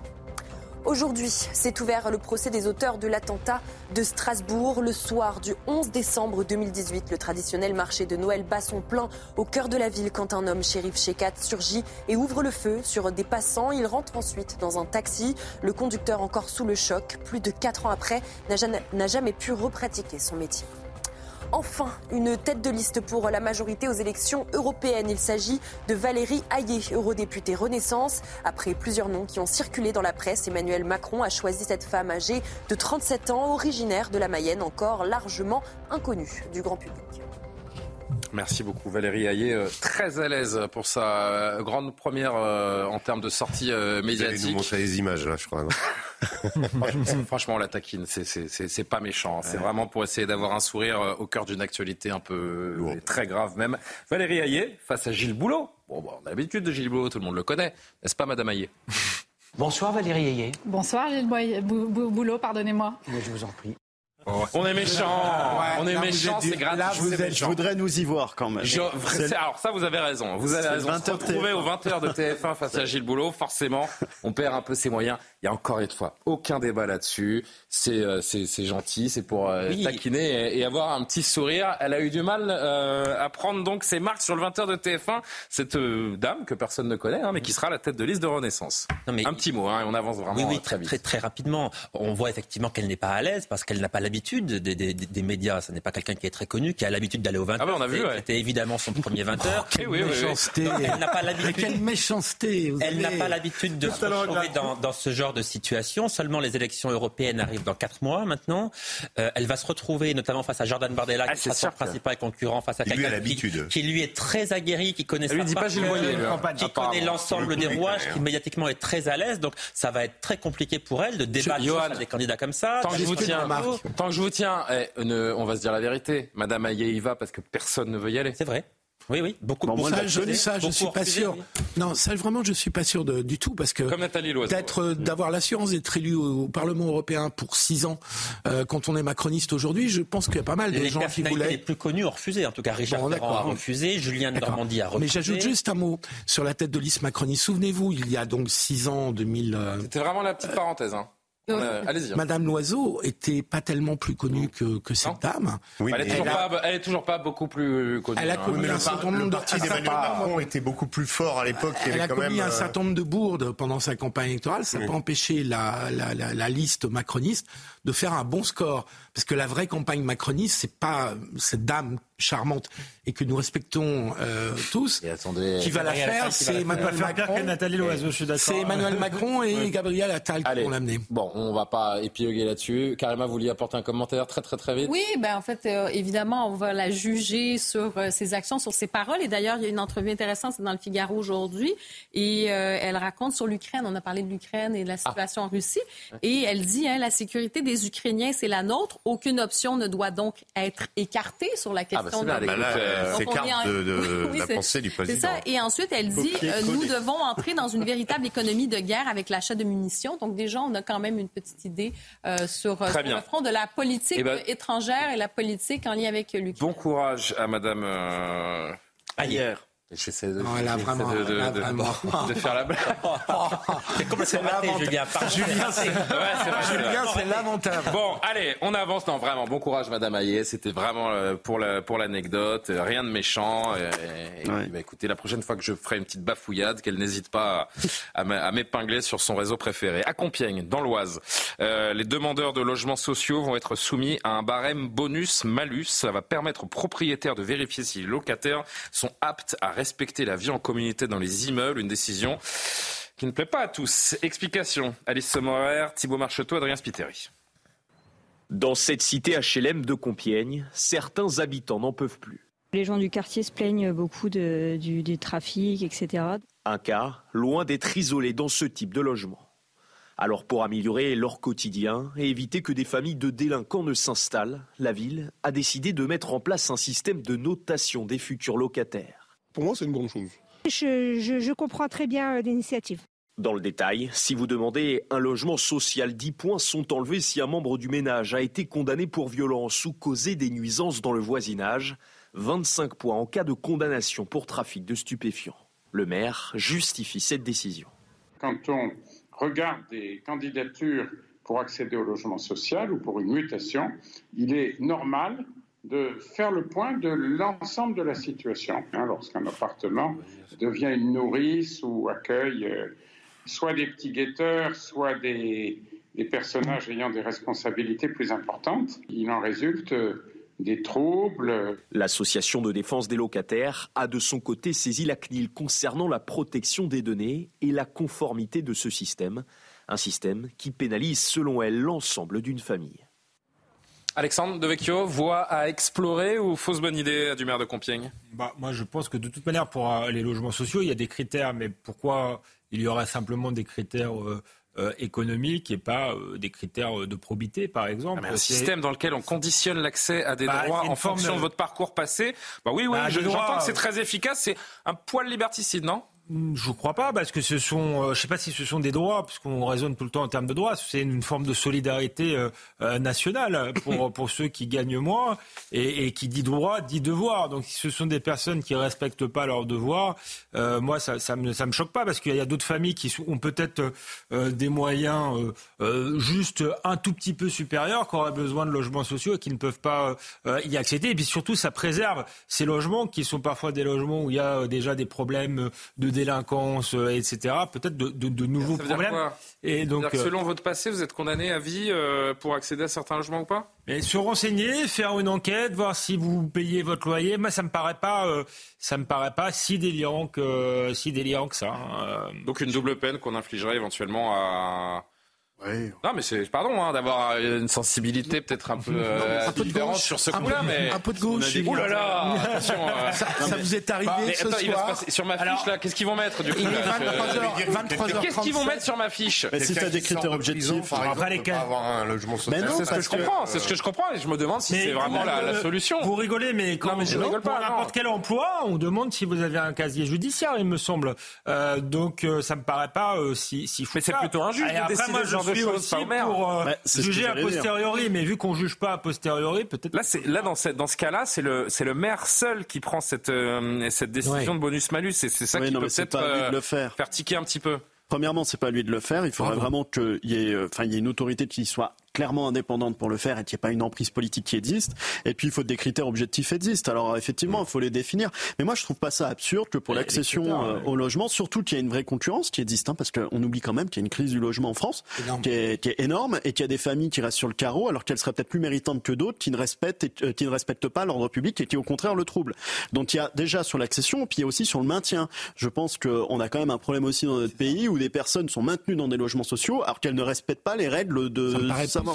Aujourd'hui, s'est ouvert le procès des auteurs de l'attentat de Strasbourg le soir du 11 décembre 2018. Le traditionnel marché de Noël bat son plein au cœur de la ville quand un homme, shérif Shekat, surgit et ouvre le feu sur des passants. Il rentre ensuite dans un taxi. Le conducteur, encore sous le choc, plus de quatre ans après, n'a jamais pu repratiquer son métier. Enfin, une tête de liste pour la majorité aux élections européennes. Il s'agit de Valérie Hayé, eurodéputée Renaissance. Après plusieurs noms qui ont circulé dans la presse, Emmanuel Macron a choisi cette femme âgée de 37 ans, originaire de la Mayenne, encore largement inconnue du grand public. Merci beaucoup Valérie Hayé, euh, très à l'aise pour sa euh, grande première euh, en termes de sortie médiatique. Vous allez nous montrer les images là, je crois. franchement, la taquine, c'est pas méchant. C'est vraiment pour essayer d'avoir un sourire au cœur d'une actualité un peu très grave même. Valérie Hayé face à Gilles Boulot. Bon, on a l'habitude de Gilles Boulot, tout le monde le connaît, n'est-ce pas, Madame Hayé Bonsoir Valérie Hayé. Bonsoir Gilles Boulot, pardonnez-moi. je vous en prie. On est méchant, on est méchant, c'est gratuit. Là, vous êtes, je voudrais nous y voir quand même. alors ça, vous avez raison. Vous avez raison. Se retrouver aux 20h de TF1 face à Gilles Boulot, forcément, on perd un peu ses moyens. Il y a encore une fois aucun débat là-dessus. C'est euh, c'est gentil, c'est pour euh, taquiner et, avoir un petit sourire. Elle a eu du mal euh, à prendre donc ses marques sur le 20h de TF1. Cette dame que personne ne connaît, hein, mais qui sera à la tête de liste de Renaissance. un petit mot, hein, on avance vraiment oui, très, très, très, très rapidement. On voit effectivement qu'elle n'est pas à l'aise parce qu'elle n'a pas l'habitude des, des, des, médias. Ce n'est pas quelqu'un qui est très connu, qui a l'habitude d'aller au 20h. Ah on a vu, C'était évidemment son premier 20h. Oh, oui, méchanceté. Elle n'a pas l'habitude. Quelle méchanceté. Elle n'a pas l'habitude de se retrouver dans, dans, ce genre de situation. Seulement les élections européennes arrivent dans 4 mois maintenant. Euh, elle va se retrouver notamment face à Jordan Bardella, ah, qui sera son principal concurrent, face à quelqu'un qui, qui, lui est très aguerri, qui connaît lui dit pas qui connaît l'ensemble des rouages, qui médiatiquement est très à l'aise. Donc ça va être très compliqué pour elle de débattre sur des candidats comme ça. Tant que je vous tiens, tant que je vous tiens, on va se dire la vérité. Madame Ayer y va parce que personne ne veut y aller. C'est vrai. Oui, oui, beaucoup de ça, je, ça, je suis pas sûr. Non, ça, vraiment, je suis pas sûr de, du tout parce que d'être, d'avoir l'assurance d'être élu au, Parlement européen pour six ans, euh, quand on est macroniste aujourd'hui, je pense qu'il y a pas mal de gens qui voulaient. Les plus connus ont refusé. En tout cas, Richard bon, a refusé, Julien Normandie a refusé. Mais j'ajoute juste un mot sur la tête de liste macroniste. Souvenez-vous, il y a donc six ans, 2000. Euh, C'était vraiment la petite parenthèse. Hein. Euh, hein. Madame Loiseau était pas tellement plus connue que, que cette dame. Oui, elle, est toujours pas, elle est toujours pas beaucoup plus connue. Elle a hein. commis un certain nombre de parti d'Emmanuel Macron était beaucoup plus fort à l'époque. Elle a commis un euh, certain nombre de bourdes pendant sa campagne électorale. Ça n'a pas empêché la, la, la, la, liste macroniste de faire un bon score. Parce que la vraie campagne macroniste, c'est pas cette dame charmante et que nous respectons euh, tous. qui va la faire, c'est Emmanuel Macron. C'est Emmanuel Macron et Gabriel Attal qui vont l'amener. Bon, on va pas épiloguer là-dessus. Karima, vous vouliez apporter un commentaire très très très vite? Oui, ben en fait, euh, évidemment, on va la juger sur euh, ses actions, sur ses paroles. Et d'ailleurs, il y a une entrevue intéressante, c'est dans le Figaro aujourd'hui, et elle raconte sur l'Ukraine. On a parlé de l'Ukraine et de la ah. situation en Russie, et elle dit hein, la sécurité des Ukrainiens, c'est la nôtre. Aucune option ne doit donc être écartée sur la question c'est carte de, la pensée du président. C'est ça. Et ensuite, elle dit euh, nous devons entrer dans une véritable économie de guerre avec l'achat de munitions. Donc déjà, on a quand même une petite idée euh, sur, euh, le front de la politique eh ben, étrangère et la politique en lien avec l'Ukraine. Bon courage à Madame. Ailleurs. J'essaie de, là, vraiment, de, là, de, vraiment. de, faire la blague. c'est complètement Julien. Julien, c'est ouais, lamentable. Bon, allez, on avance. Non, vraiment, bon courage, Madame Hayet. C'était vraiment euh, pour l'anecdote. La, pour rien de méchant. Et, et ouais. bah, écoutez, la prochaine fois que je ferai une petite bafouillade, qu'elle n'hésite pas à, à m'épingler sur son réseau préféré. À Compiègne, dans l'Oise, euh, les demandeurs de logements sociaux vont être soumis à un barème bonus-malus. Ça va permettre aux propriétaires de vérifier si les locataires sont aptes à respecter la vie en communauté dans les immeubles, une décision qui ne plaît pas à tous. Explication, Alice Sommerer, Thibault Marcheteau, Adrien Spiteri. Dans cette cité HLM de Compiègne, certains habitants n'en peuvent plus. Les gens du quartier se plaignent beaucoup du, du trafic, etc. Un cas loin d'être isolé dans ce type de logement. Alors pour améliorer leur quotidien et éviter que des familles de délinquants ne s'installent, la ville a décidé de mettre en place un système de notation des futurs locataires. Pour moi, c'est une bonne chose. Je, comprends très bien euh, l'initiative. Dans le détail, si vous demandez un logement social, 10 points sont enlevés si un membre du ménage a été condamné pour violence ou causé des nuisances dans le voisinage, 25 points en cas de condamnation pour trafic de stupéfiants. Le maire justifie cette décision. Quand on regarde des candidatures pour accéder au logement social ou pour une mutation, il est normal de faire le point de l'ensemble de la situation. Hein, Lorsqu'un appartement devient une nourrice ou accueille euh, soit des petits guetteurs, soit des, personnages ayant des responsabilités plus importantes, il en résulte euh, des troubles. L'association de défense des locataires a de son côté saisi la CNIL concernant la protection des données et la conformité de ce système. Un système qui pénalise selon elle l'ensemble d'une famille. Alexandre Devecchio, voie à explorer ou fausse bonne idée du maire de Compiègne? Bah, Moi, je pense que de toute manière, pour euh, les logements sociaux, il y a des critères, mais pourquoi il y aurait simplement des critères euh, euh, économiques et pas des critères de probité, par exemple? Ah, un système dans lequel on conditionne l'accès à des Bah, droits en fonction de de- votre parcours passé. Bah oui, oui, Bah, je- j'entends que c'est très efficace. C'est un poil liberticide, non? Je crois pas, parce que ce sont, euh, je sais pas si ce sont des droits, puisqu'on raisonne tout le temps en termes de droits. C'est une forme de solidarité euh, euh, nationale pour pour ceux qui gagnent moins et, et qui dit droit dit devoir. Donc si ce sont des personnes qui respectent pas leurs devoirs, euh, moi ça ça me ça me choque pas parce qu'il y a d'autres familles qui ont peut-être des moyens juste un tout petit peu supérieurs, qui auraient besoin de logements sociaux et qui ne peuvent pas y accéder. Et puis surtout, ça préserve ces logements qui sont parfois des logements où il y a déjà des problèmes de délinquance, euh, etc. Peut-être de, de- de nouveaux Ça veut dire problèmes. quoi et donc, que euh, selon votre passé, vous êtes condamné à vie euh, pour accéder à certains logements ou pas? Mais se renseigner, faire une enquête, voir si vous payez votre loyer, moi ça me paraît pas, euh, ça me paraît pas si déliant que si déliant que ça. hein. Donc une double peine qu'on infligerait éventuellement à. Non, mais c'est pardon hein, d'avoir une sensibilité peut-être un peu, euh, un peu de différente gauche, sur ce coup-là, mais un peu de gauche, Ouh là là, attention. euh, Ça- non, ça vous est arrivé Mais ce attends, il va se soir passer- sur ma fiche Alors- là, qu'est-ce qu'ils vont mettre du coup Il est là, je- 23h, 23h37. Qu'est-ce qu'ils vont mettre sur ma fiche Mais si t'as des critères objectifs, Après les cas- avoir un logement social. Mais non, c'est ce que je comprends, c'est ce que je comprends et je me demande si c'est vraiment la, solution. Vous rigolez, mais quand Non, mais je pour rigole pas, n'importe quel emploi, on demande si vous avez un casier judiciaire, il me semble. Euh, donc euh, ça me paraît pas euh, si, si fou Mais c'est plutôt injuste de décider ce genre choses, aussi pour euh, ce que juger a posteriori, mais vu qu'on juge pas a posteriori, peut-être. Là, c'est là dans, cette- dans ce cas-là, c'est le c'est le maire seul qui prend cette euh, cette décision Ouais. de bonus malus et c'est ça qui non, peut peut-être pas à lui de euh, le faire. faire tiquer un petit peu. Premièrement, c'est pas à lui de le faire. Il faudrait vraiment qu'il y ait, euh, enfin, il y ait une autorité qui soit clairement indépendante pour le faire et qu'il n'y ait pas une emprise politique qui existe. Et puis, il faut que des critères objectifs existent. Alors, effectivement, il faut les définir. Mais moi, je trouve pas ça absurde que pour l'accession euh, au logement, surtout qu'il y a une vraie concurrence qui existe, hein, parce qu'on oublie quand même qu'il y a une crise du logement en France qui est, qui est énorme et qu'il y a des familles qui restent sur le carreau alors qu'elles seraient peut-être plus méritantes que d'autres qui ne respectent, et- euh, qui ne respectent pas l'ordre public et qui au contraire le troublent. Donc il y a déjà sur l'accession, puis il y a aussi sur le maintien. Je pense qu'on a quand même un problème aussi dans notre pays où des personnes sont maintenues dans des logements sociaux alors qu'elles ne respectent pas les règles de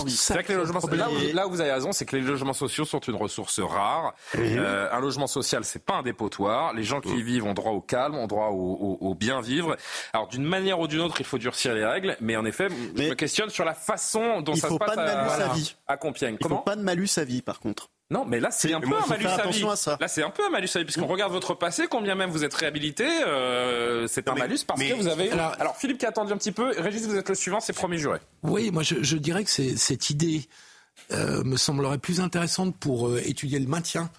C'est vrai que les logements là, où, là où vous avez raison, c'est que les logements sociaux sont une ressource rare. Euh, un logement social, c'est pas un dépotoir. Les gens qui y vivent ont droit au calme, ont droit au, au- au bien vivre. Alors d'une manière ou d'une autre, il faut durcir les règles, mais en effet, je me questionne sur la façon dont ça faut se passe pas de malus à, à vie. à Compiègne. Il faut Comment pas de malus à vie par contre. Non, mais là c'est un peu un malus à vie. Là c'est un peu un malus à vie, puisqu'on regarde votre passé, combien même vous êtes réhabilité, euh, c'est un mais- malus parce mais- que vous avez. Alors- Alors, Philippe qui a attendu un petit peu, Régis vous êtes le suivant, c'est promis juré. Oui, moi je, je dirais que c'est- cette idée euh, me semblerait plus intéressante pour euh, étudier le maintien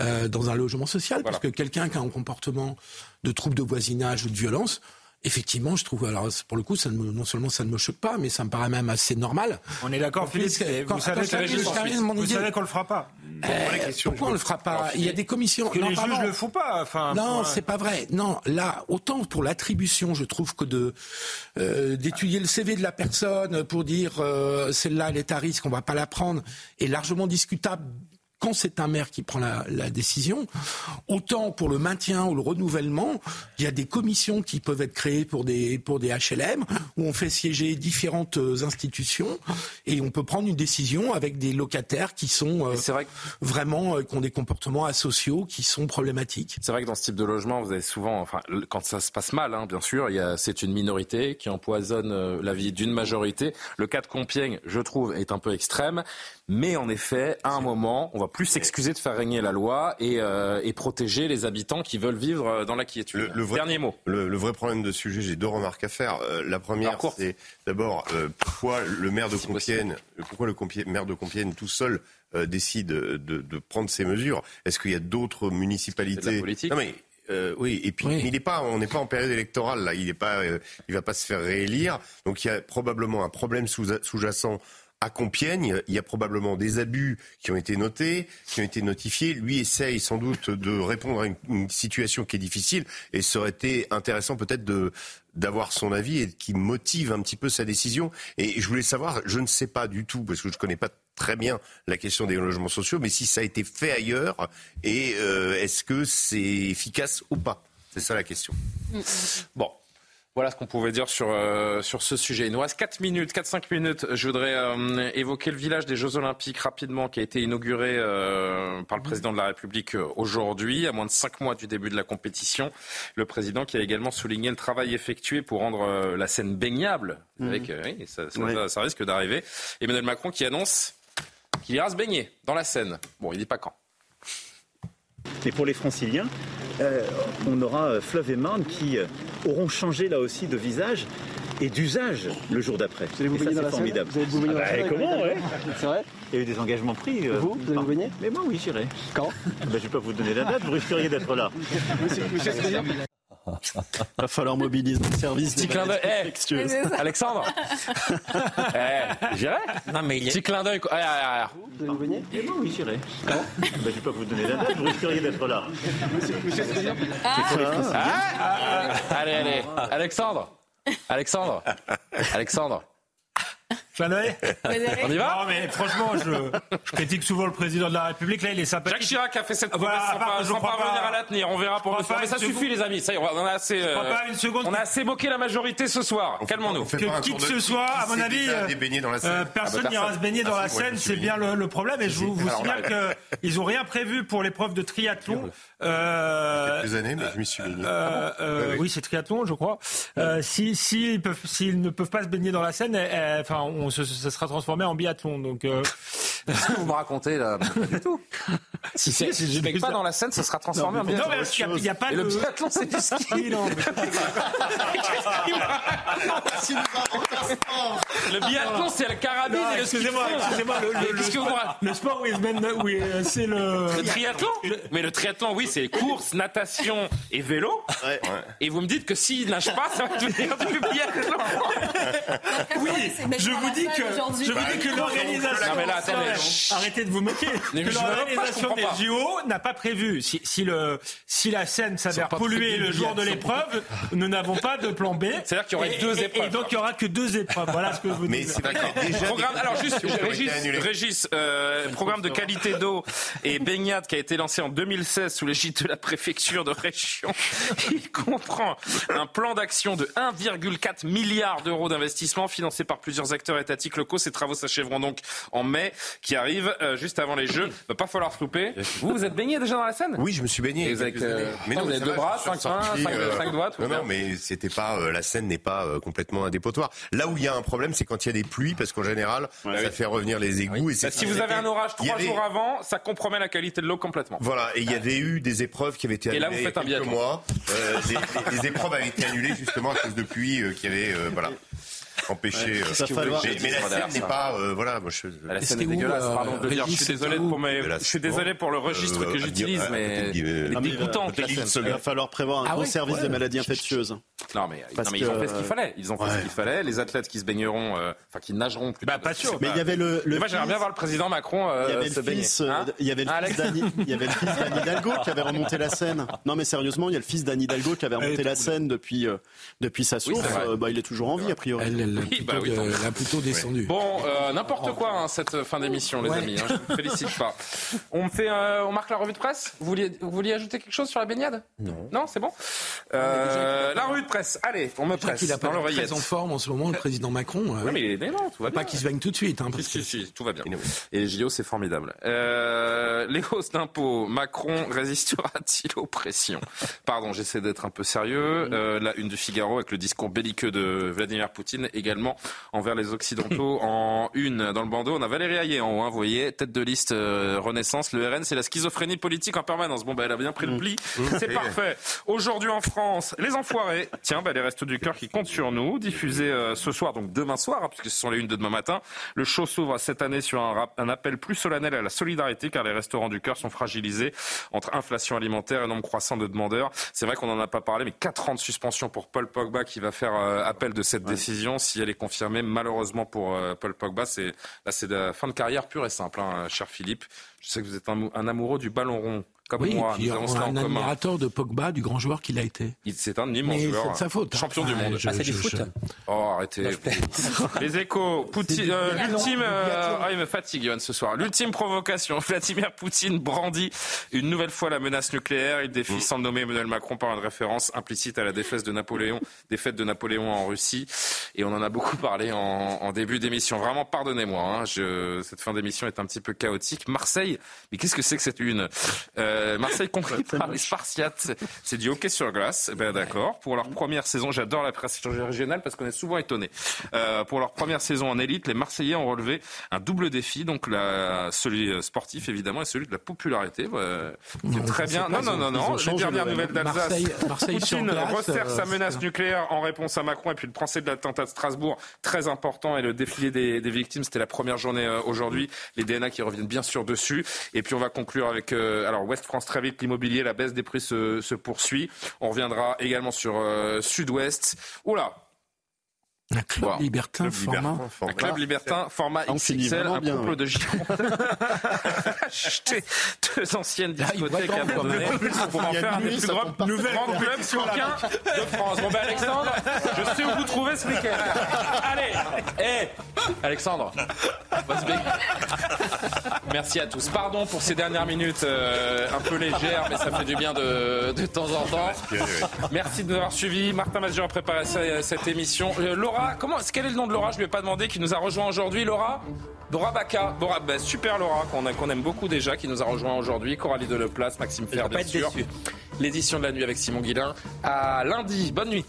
euh, dans un logement social, parce que quelqu'un qui a un comportement de trouble de voisinage ou de violence, effectivement, je trouve, alors pour le coup, ça ne me- non seulement ça ne me choque pas, mais ça me paraît même assez normal. On est d'accord, Philippe. quand- Vous savez qu'on le fera pas. Euh, pourquoi on le fera pas Il y a des commissions. Parce que Non, les pardon. juges le font pas. Enfin, Non, pour- c'est pas vrai. Non, là, autant pour l'attribution, je trouve que de euh, d'étudier le CV de la personne pour dire euh, celle-là, elle est à risque, on va pas la prendre, est largement discutable quand c'est un maire qui prend la, la décision, autant pour le maintien ou le renouvellement, il y a des commissions qui peuvent être créées pour des pour des HLM où on fait siéger différentes euh, institutions et on peut prendre une décision avec des locataires qui sont euh, vrai que vraiment euh, qui ont des comportements asociaux qui sont problématiques. C'est vrai que dans ce type de logement, vous avez souvent, enfin, quand ça se passe mal, hein, bien sûr, c'est une minorité qui empoisonne euh, la vie d'une majorité. Le cas de Compiègne, je trouve, est un peu extrême, mais en effet, à un moment, on va plus s'excuser de faire régner la loi et, euh, et protéger les habitants qui veulent vivre euh, dans la quiétude. Le, le vrai, Dernier mot. Le, le vrai problème de ce sujet, j'ai deux remarques à faire. Euh, la première, c'est d'abord euh, pourquoi le maire de Compiègne, pourquoi le maire de Compiègne tout seul décide de, de prendre ces mesures? Est-ce qu'il y a d'autres municipalités? Non mais euh, oui, et puis il est pas, on n'est pas en période électorale là. Il est pas, euh, il va pas se faire réélire. Donc il y a probablement un problème sous- sous-jacent à Compiègne. Il y a probablement des abus qui ont été notés, qui ont été notifiés. Lui essaye sans doute de répondre à une, une situation qui est difficile et ça aurait été intéressant peut-être de d'avoir son avis et qui motive un petit peu sa décision. Et je voulais savoir, je ne sais pas du tout parce que je connais pas très bien la question des logements sociaux, mais si ça a été fait ailleurs et euh, est-ce que c'est efficace ou pas? C'est ça la question. Bon. Voilà ce qu'on pouvait dire sur, euh, sur ce sujet. Il nous reste 4 minutes, 4-5 minutes. Je voudrais euh, évoquer le village des Jeux Olympiques rapidement qui a été inauguré euh, par le président de la République aujourd'hui, à moins de 5 mois du début de la compétition. Le président qui a également souligné le travail effectué pour rendre la scène baignable. Savez Mhm. que, oui, ça, ça- Ouais. ça- ça risque d'arriver. Emmanuel Macron qui annonce qu'il ira se baigner dans la Seine. Bon, il dit pas quand. Mais pour les franciliens, euh, on aura euh, Fleuve et Marne qui euh, auront changé là aussi de visage et d'usage le jour d'après. Vous ça, baigner dans c'est la formidable. Vous allez vous baigner Ah bah, Comment, ouais C'est vrai? Il y a eu des engagements pris. euh, Vous, vous allez vous baigner? Mais moi, oui, j'irai. Quand? Ben, Je ne vais pas vous donner la date, vous risqueriez d'être là. Va falloir mobiliser le service Petit clin d'œil. Eh. Alexandre Eh, J'irai Non, mais il est... Petit clin d'œil. quoi. Ah, ah, ah. Vous allez vous baigner Mais moi, oui, j'irai. Ben, je ne vais pas vous donner la date, vous risqueriez d'être là. Monsieur, monsieur Stéphane Ah, allez, allez. Alexandre Alexandre Alexandre Clin d'œil On y va Non, mais franchement, je, je critique souvent le président de la République. Là, il est sympathique. Jacques Chirac a fait cette promesse Voilà, pas, que je sans crois parvenir pas- à la tenir. On verra pour le Mais ça suffit, les amis. Ça y est, on a assez, euh, pas une seconde on a assez moqué la majorité ce soir. Calmons-nous. que qui que ce soit, à mon avis, euh, allé baigner dans la Seine euh, Ah bah, personne n'ira se baigner dans Ah, la si, Seine. C'est bien le, le problème. Et je vous, vous signale qu'ils n'ont rien prévu pour l'épreuve de triathlon. Euh, Quelques années, mais je m'y suis baigné. euh, euh, oui, c'est triathlon, je crois. Euh, si s'ils peuvent, s'ils ne peuvent pas se baigner dans la Seine, eh, eh, enfin, on se, ça sera transformé en biathlon. Donc, euh, Qu'est-ce que vous me racontez là? Pas du tout. Si, si, si je ne pas dans la scène, ça sera transformé en non, biathlon. mais il n'y a, il y a pas Et de. le biathlon, c'est du ski. Non, mais- Le biathlon, c'est le carabine Non, et le ski excusez-moi, excusez-moi, le, sport, oui, euh, c'est le. Le triathlon Mais le triathlon, oui, c'est course, natation et vélo. Et vous me dites que s'il nage pas, ça va devenir du biathlon. Oui, je vous la dis que je vous dis que l'organisation. Arrêtez de vous moquer. L'organisation des JO n'a pas prévu. Si, si le si la scène s'avère prévus, le jour de l'épreuve, nous n'avons pas de plan B. C'est-à-dire qu'il y aurait deux épreuves. Et donc il y aura que deux épreuves. Voilà ce que je vous Mais dis. c'est d'accord. Déjà, Programme, alors juste, Régis. Régis, euh, programme de qualité d'eau et baignade qui a été lancé en 2016 sous l'égide de la préfecture de région. Il comprend un plan d'action de 1,4 milliard d'euros d'investissement financé par plusieurs acteurs étatiques locaux. Ces travaux s'achèveront donc en mai, qui arrive euh, juste avant les Jeux. Va pas falloir se louper. Vous, vous êtes baigné déjà dans la Seine? Oui, je me suis baigné. Et il y a vous avez deux va, bras, cinq mains, sorti, cinq- cinq doigts, tout Non, non, mais c'était pas euh, la scène n'est pas euh, complètement un dépotoir. Là où il y a un problème, c'est quand il y a des pluies, parce qu'en général, ça fait revenir les égouts. Et c'est Bah, si vous avez un orage trois avait- jours avant, ça compromet la qualité de l'eau complètement. Voilà, et il y avait eu des épreuves qui avaient été Et annulées là, vous il y a faites un quelques mois. Euh, les épreuves avaient été annulées justement à cause de pluie euh, qui avait euh, voilà empêché. Ouais, euh, ça va falloir- mais, mais la scène n'est pas euh, voilà. Moi, je, La scène est où, dégueulasse, euh, pardon de le dire. Je suis désolé pour mes, Là, je suis désolé pour le registre Euh, que j'utilise, mais est scène. Seul. Il va falloir prévoir un Ah gros service des maladies infectieuses. Non mais, ils ont que- fait ce qu'il fallait. Ils ont fait ce qu'il fallait. Les athlètes qui se baigneront, euh, enfin qui nageront plutôt. Bah, pas sûr. Mais il y avait le, moi j'aimerais bien voir le président Macron euh, Il y avait se le baigner. fils, euh, Hein il y avait le fils d'Anne il y avait le fils d'Anne Hidalgo qui avait remonté la Seine. Non mais sérieusement, il y a le fils d'Anne Hidalgo qui avait remonté la Seine depuis euh, depuis sa source. c'est. Euh, bah, il est toujours en vie a priori. Elle, a Oui, plutôt bah oui, de- tant mieux. elle a plutôt descendu. Bon, euh, n'importe quoi hein, cette fin d'émission, les Ouais. amis. Hein, je vous félicite pas. On me fait, euh, on marque la revue de presse. Vous vouliez, vous vouliez ajouter quelque chose sur la baignade? Non. Non, c'est bon? Euh, la revue de presse. Allez, on me presse qu'il a pas très en forme en ce moment, le président Macron. euh, Oui, mais il est non, tout va pas qu'il se baigne tout de suite. Hein, parce Si, que- si, si, tout va bien. Et les JO, c'est formidable. Euh, les hausses d'impôts, Macron résistera-t-il aux pressions? Pardon, j'essaie d'être un peu sérieux. Euh, la une du Figaro avec le discours belliqueux de Vladimir Poutine, également envers les Occidentaux. En une, dans le bandeau, on a Valérie Ayé en haut, hein, vous voyez, tête de liste euh, Renaissance. Le RN, c'est la schizophrénie politique en permanence. Bon, bah, elle a bien pris le pli. C'est parfait. Aujourd'hui en France, les enfoirés, Tiens, bah, les Restos du Cœur qui comptent sur nous, diffusés euh, ce soir, donc demain soir, hein, puisque ce sont les unes de demain matin. Le show s'ouvre cette année sur un, rap- un appel plus solennel à la solidarité, car les restaurants du cœur sont fragilisés entre inflation alimentaire et nombre croissant de demandeurs. C'est vrai qu'on n'en a pas parlé, mais 4 ans de suspension pour Paul Pogba qui va faire euh, appel de cette décision. Si elle est confirmée, malheureusement pour euh, Paul Pogba, c'est la fin de carrière pure et simple, hein, cher Philippe. Je sais que vous êtes un amoureux du ballon rond, comme oui, moi. et puis Nous avons un commun. admirateur de Pogba, du grand joueur qu'il a été. Il- C'est un immense Mais joueur. c'est de sa faute, hein. Champion du Enfin, monde. je- Ah, c'est du foot. je- Oh, arrêtez. Les échos. Poutine, euh, l'ultime. euh, ah, il me fatigue, Johan, ce soir. L'ultime provocation. Vladimir Poutine brandit une nouvelle fois la menace nucléaire. Il défie sans nommer Emmanuel Macron par une référence implicite à la défaite de Napoléon, défaite de Napoléon en Russie. Et on en a beaucoup parlé en, en début d'émission. Vraiment, pardonnez-moi. hein, je, cette fin d'émission est un petit peu chaotique. Marseille. Mais qu'est-ce que c'est que cette une? Euh, Marseille conquis par les Spartiates. C'est du hockey sur glace. Eh Ben d'accord. Pour leur première saison, j'adore la presse régionale parce qu'on est souvent étonné. Euh, pour leur première saison en élite, les Marseillais ont relevé un double défi, donc la, celui euh, sportif évidemment et celui de la popularité. C'est très bien. Non, non, non, non. Les dernières nouvelles d'Alsace. Poutine resserre euh, sa menace nucléaire en réponse à Macron et puis le procès de l'attentat de Strasbourg, très important et le défilé des, des victimes, c'était la première journée euh, aujourd'hui. Les DNA qui reviennent bien sûr dessus. Et puis on va conclure avec euh, alors West France très vite, l'immobilier, la baisse des prix se, poursuit. On reviendra également sur euh, Sud-Ouest. Oula, Un club libertin, format. un club libertin, format XXL, vraiment un bien, couple ouais. de Girondins a acheté deux anciennes discothèques à pour en faire un des plus grands clubs de France. Bon ben Alexandre, je sais où vous trouver ce week-end. Allez, hé, Alexandre, what's big Merci à tous. Pardon pour ces dernières minutes euh, un peu légères, mais ça fait du bien de, de temps en temps. Merci de nous avoir suivis. Martin Mazur a préparé ce- cette émission. Euh, Laura, comment, quel est le nom de Laura? Je ne lui ai pas demandé, qui nous a rejoint aujourd'hui. Laura? Laura Baca. Laura, bah, super Laura, qu'on aime beaucoup déjà, qui nous a rejoint aujourd'hui. Coralie Deleplace, Maxime Fer, bien sûr. L'édition de la nuit avec Simon Guillain. À lundi. Bonne nuit.